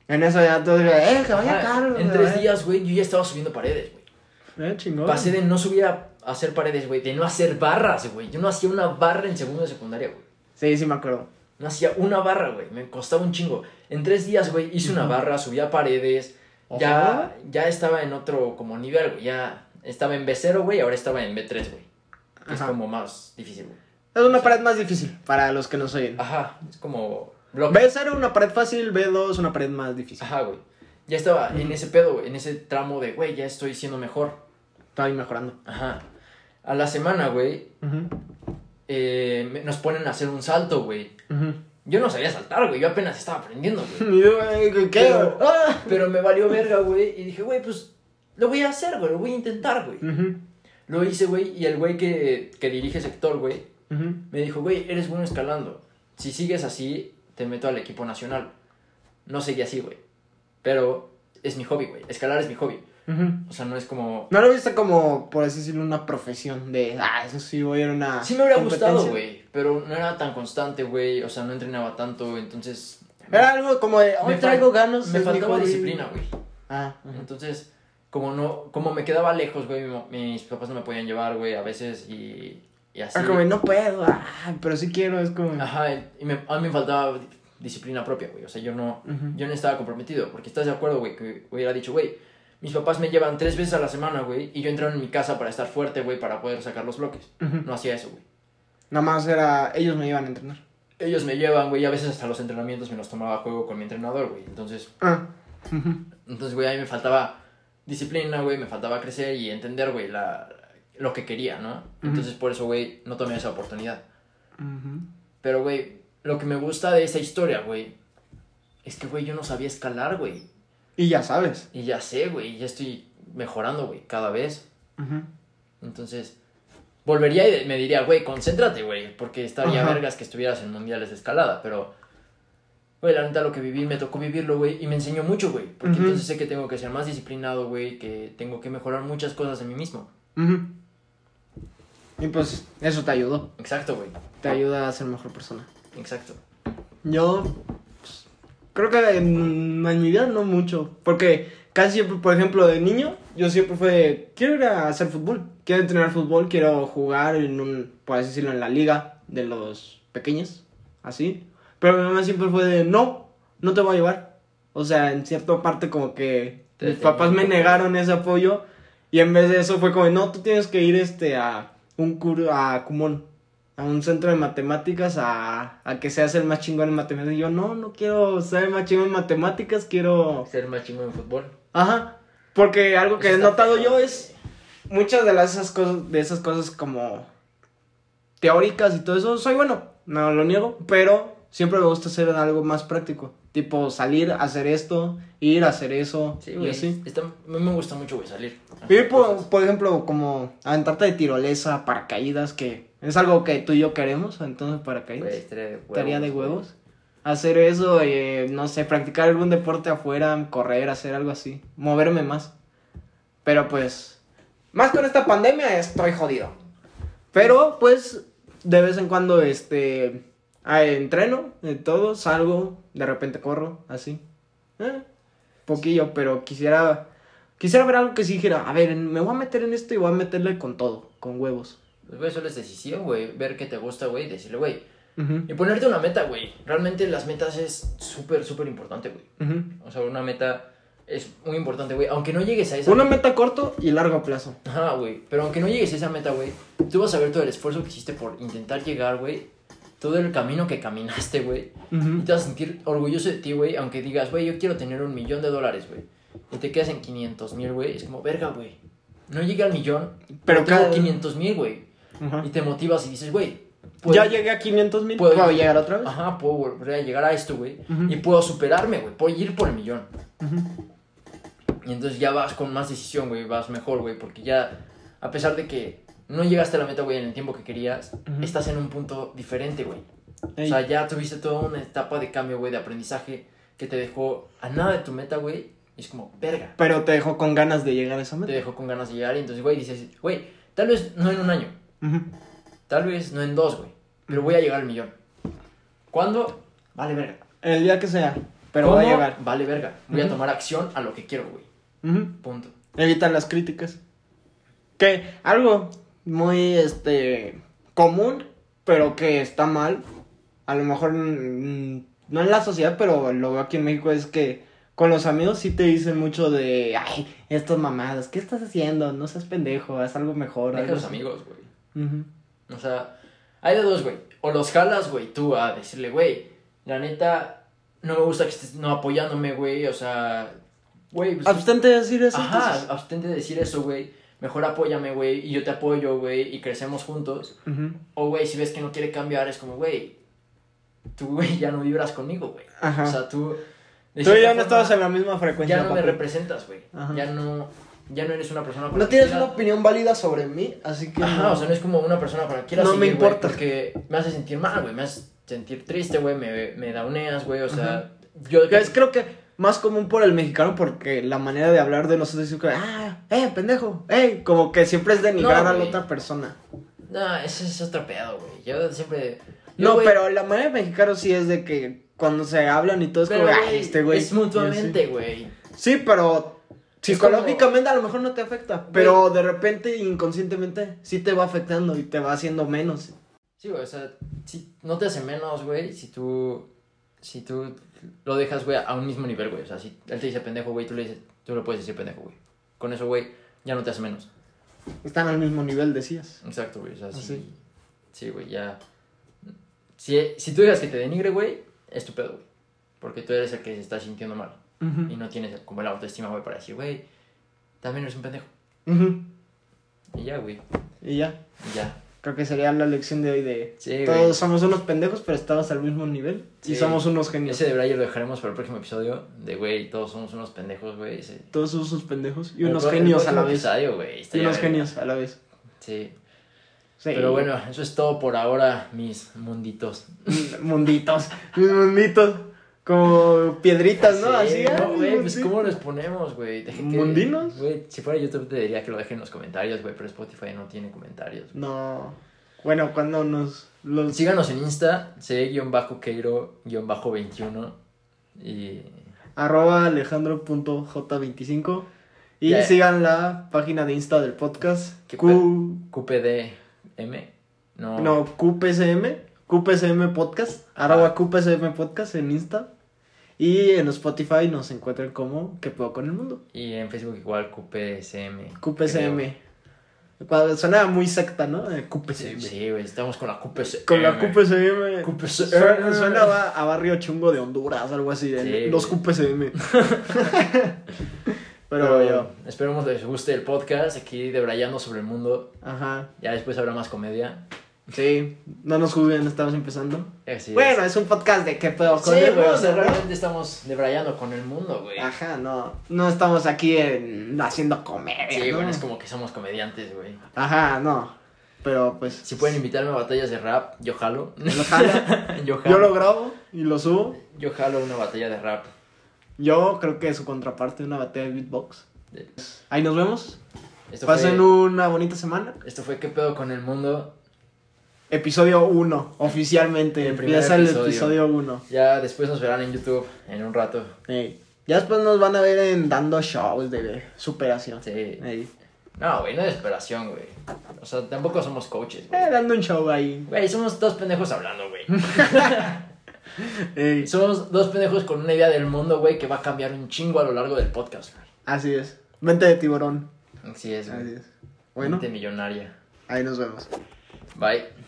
En eso ya todos, eh, que vaya Carlos. En tres eh. días, güey, yo ya estaba subiendo paredes, güey. Eh, chingón. Pasé de no subir a hacer paredes, güey, de no hacer barras, güey. Yo no hacía una barra en segundo de secundaria, güey. Sí, sí me acuerdo. No hacía una barra, güey. Me costaba un chingo. En tres días, güey, hice una barra, subía paredes. Ya, ya estaba en otro como nivel, güey. Ya estaba en B0, güey, ahora estaba en B3, güey. Es como más difícil, güey. Es una pared más difícil para los que nos oyen. Ajá, es como bloque. B0 una pared fácil, B2 una pared más difícil. Ajá, güey. Ya estaba en ese pedo, güey, en ese tramo de, güey, ya estoy siendo mejor. Estaba ahí mejorando. Ajá. A la semana, güey, eh, nos ponen a hacer un salto, güey. Yo no sabía saltar, güey. Yo apenas estaba aprendiendo, güey. Ah. Pero me valió verga, güey. Y dije, güey, pues lo voy a hacer, güey. Lo voy a intentar, güey. Lo hice, güey. Y el güey que, que dirige sector, güey, me dijo, güey, eres bueno escalando. Si sigues así, te meto al equipo nacional. No seguí así, güey. Pero es mi hobby, güey. Escalar es mi hobby. O sea, no es como. No lo viste como, por así decirlo, una profesión de, ah, eso sí, voy a ir a una. Sí me hubiera gustado, güey. Pero no era tan constante, güey. O sea, no entrenaba tanto. Entonces. Era algo como de, hoy me traigo ganas. Me faltaba disciplina, güey. Ah. Entonces, como no, como me quedaba lejos, güey, mi- mis papás no me podían llevar, güey, a veces y, y así. Ah, como, no puedo, ah, pero sí quiero, es como. Ajá, y me- a mí me faltaba di- disciplina propia, güey. O sea, yo no, yo no estaba comprometido, porque estás de acuerdo, güey, que hubiera dicho, güey, mis papás me llevan tres veces a la semana, güey, y yo entro en mi casa para estar fuerte, güey, para poder sacar los bloques. No hacía eso, güey. Nada más era, ellos me iban a entrenar. Ellos me llevan, güey, y a veces hasta los entrenamientos me los tomaba a juego con mi entrenador, güey. Entonces, Ah. Entonces, güey, a mí me faltaba disciplina, güey, me faltaba crecer y entender, güey, la, lo que quería, ¿no? Entonces, por eso, güey, no tomé esa oportunidad. Pero, güey, lo que me gusta de esta historia, güey, es que, güey, yo no sabía escalar, güey. Y ya sabes. Y ya sé, güey, ya estoy mejorando, güey, cada vez. Ujú. Entonces, volvería y me diría, güey, concéntrate, güey, porque estaría vergas que estuvieras en mundiales de escalada, pero, güey, la neta lo que viví me tocó vivirlo, güey, y me enseñó mucho, güey, porque entonces sé que tengo que ser más disciplinado, güey, que tengo que mejorar muchas cosas en mí mismo. Y pues, eso te ayudó. Exacto, güey, Te ayuda a ser mejor persona. exacto. Yo creo que en, en mi vida no mucho. Porque casi siempre, por ejemplo, de niño, yo siempre fue de, quiero ir a hacer fútbol. Quiero entrenar fútbol, quiero jugar en un, por así decirlo, en la liga de los pequeños. Así. Pero mi mamá siempre fue de, no, no te voy a llevar. O sea, en cierta parte como que mis papás me negaron ese apoyo. Y en vez de eso fue como, no, tú tienes que ir este a un curso, a Kumon a un centro de matemáticas a, a que seas el más chingón en matemáticas. Y yo, no, no quiero ser el más chingón en matemáticas, quiero... Ser más chingo en fútbol. Ajá. Porque algo que he notado yo es muchas de las esas cosas, de esas cosas como teóricas y todo eso, soy bueno, no lo niego, pero siempre me gusta hacer algo más práctico. Tipo, salir hacer esto, ir a hacer eso, Sí, y güey. A mí me gusta mucho, güey, salir. Y Hacer por, por ejemplo, como aventarte de tirolesa, paracaídas, que es algo que tú y yo queremos, entonces paracaídas. Güey, de huevos. Estaría de güey. huevos. Hacer eso, eh, no sé, practicar algún deporte afuera, correr, hacer algo así. Moverme más. Pero pues, más con esta pandemia estoy jodido. Pero pues, de vez en cuando, este, ah, entreno, de todo, salgo, de repente corro, así. Eh, poquillo, pero quisiera, quisiera ver algo que sí dijera, a ver, me voy a meter en esto y voy a meterle con todo, con huevos. Pues, solo es decisión, güey. Ver qué te gusta, güey. Decirle, güey. Ujú, Y ponerte una meta, güey. Realmente las metas es súper, súper importante, güey. ujú. O sea, una meta es muy importante, güey. Aunque no llegues a esa Una meta corto y largo plazo. Ajá, güey. Pero aunque no llegues a esa meta, güey, tú vas a ver todo el esfuerzo que hiciste por intentar llegar, güey. Todo el camino que caminaste, güey. Y te vas a sentir orgulloso de ti, güey. Aunque digas, güey, yo quiero tener un millón de dólares, güey. Y te quedas en 500 mil, güey. Es como, verga, güey. No llegué al millón, Pero tengo cada- 500 mil, güey. Y te motivas y dices, güey. Ya llegué a 500 mil. puedo- ¿Puedo llegar otra vez? Ajá, puedo volver a llegar a esto, güey. Y puedo superarme, güey. Puedo ir por el millón. Y entonces ya vas con más decisión, güey, vas mejor, güey, porque ya, a pesar de que no llegaste a la meta, güey, en el tiempo que querías, estás en un punto diferente, güey. Ey. O sea, ya tuviste toda una etapa de cambio, güey, de aprendizaje que te dejó a nada de tu meta, güey, y es como, verga, Pero te dejó con ganas de llegar a esa te meta. dejó con ganas de llegar, y entonces, güey, dices, güey, tal vez no en un año, tal vez no en dos, güey, pero voy a llegar al millón. ¿Cuándo? Vale, verga. El día que sea. Pero va a ¿Cómo? llegar. Vale, verga. Voy a tomar acción a lo que quiero, güey. Punto. Evitan las críticas. Que algo muy este común, pero que está mal. A lo mejor mm, no en la sociedad, pero lo veo aquí en México es que con los amigos sí te dicen mucho de, ay, estas mamadas, ¿qué estás haciendo? No seas pendejo, haz algo mejor. Deja algo los así". amigos, güey. Ujú. O sea, hay de dos, güey. O los jalas, güey, tú a decirle, güey, la neta, no me gusta que estés no apoyándome, güey. O sea, güey, pues, Abstente de decir eso. Ajá, entonces. abstente de decir eso, güey. Mejor apóyame, güey, y yo te apoyo, güey, y crecemos juntos. O, güey, si ves que no quiere cambiar, es como, güey, tú, güey, ya no vibras conmigo, güey. O sea, tú... Tú ya no estabas en la misma frecuencia. Ya no me representas, güey. Ya no, ya no eres una persona con No la que tienes una opinión válida sobre mí, así que. Ajá, no. o sea, no es como una persona con la que quieras No me seguir, importa. porque me hace sentir mal, güey. Me hace sentir triste, güey. Me, me dauneas, güey. O sea, yo... Que es creo que más común por el mexicano porque la manera de hablar de nosotros es que, ah, eh, pendejo, eh, como que siempre es denigrar No, a la otra persona. No, ese es otro pedo, güey. Yo siempre... yo, No, güey, pero la manera de mexicano sí es de que cuando se hablan y todo es pero, como, güey, ay, este güey. Es mutuamente, güey. Sí, pero psicológicamente a lo mejor no te afecta, pero de repente inconscientemente sí te va afectando y te va haciendo menos. Sí, güey, o sea, si no te hace menos, güey, si tú... Si tú lo dejas, güey, a un mismo nivel, güey. O sea, si él te dice pendejo, güey, tú le dices... Tú le puedes decir pendejo, güey. Con eso, güey, ya no te hace menos. Están al mismo nivel, decías. Exacto, güey. O sea, Ah, sí. sí. Güey, ya. Si, si tú dejas que te denigre, güey, es tu pedo, güey. Porque tú eres el que se está sintiendo mal. Y no tienes como la autoestima, güey, para decir, güey, también eres un pendejo. Ujú. Y ya, güey. Y ya, Y ya. Creo que sería la lección de hoy de... Sí, Todos güey. somos unos pendejos, pero estamos al mismo nivel. Sí. Y somos unos genios. Ese de Braille lo dejaremos para el próximo episodio. De, güey, todos somos unos pendejos, güey. Todos somos unos pendejos y unos genios a la vez. episodio, güey, Y unos genios a la vez. Sí. Sí. Pero bueno, eso es todo por ahora, mis munditos. Munditos. Mis munditos. Como piedritas, ¿no? Sí, Así. no, güey, pues. ¿cómo les ponemos, güey? Deje que- ¿Mundinos? Güey, si fuera YouTube te diría que lo dejen en los comentarios, güey, pero Spotify no tiene comentarios. No. Bueno, cuando nos. Los... Síganos en Insta, c-keiro-21 y... Arroba alejandro.j25. Y Ya. sigan la página de Insta del podcast. ¿Qué Q... QPDM. No. No, QPSM. QPSM Podcast. Arroba QPSM Podcast en Insta. Y en Spotify nos encuentran como ¿Qué puedo con el mundo? Y en Facebook igual QPSM. QPSM. creo. Cuando suena muy secta, ¿no? Eh, QPSM. Sí, güey, estamos con la QPSM. Con la QPSM. QPSM. Suena, suena a, a barrio chungo de Honduras, algo así. de Sí, los. QPSM. Pero, Pero yo. esperemos les guste el podcast aquí debrayando sobre el mundo. Ajá. Ya después habrá más comedia. Sí, no nos juzguen, estamos empezando. Así Bueno, es un podcast de qué pedo con Sí, el güey, o mundo, sea, ¿no? realmente estamos debrayando con el mundo, güey. Ajá, no, no estamos aquí en- haciendo comedia, Sí, ¿no? güey, es como que somos comediantes, güey. Ajá, no, pero pues... Si pueden invitarme a batallas de rap, yo jalo. Lo yo jalo. Yo lo grabo y lo subo. Yo jalo una batalla de rap. Yo creo que su contraparte, una batalla de beatbox. Ahí nos vemos. Esto Pasen fue, una bonita semana. esto fue ¿Qué pedo con el mundo? Episodio 1, oficialmente. El primer Empieza el episodio. episodio 1. Ya después nos verán en YouTube en un rato. Ya después nos van a ver en dando shows de superación. Sí. Ey. No, güey, no es desesperación, güey. O sea, tampoco somos coaches, güey. Eh, dando un show ahí. Güey, somos dos pendejos hablando, güey. Ey, Somos dos pendejos con una idea del mundo, güey, que va a cambiar un chingo a lo largo del podcast, güey. Así es. Mente de tiburón. Así es, Así güey. es. Bueno, Mente millonaria. ahí nos vemos. Bye.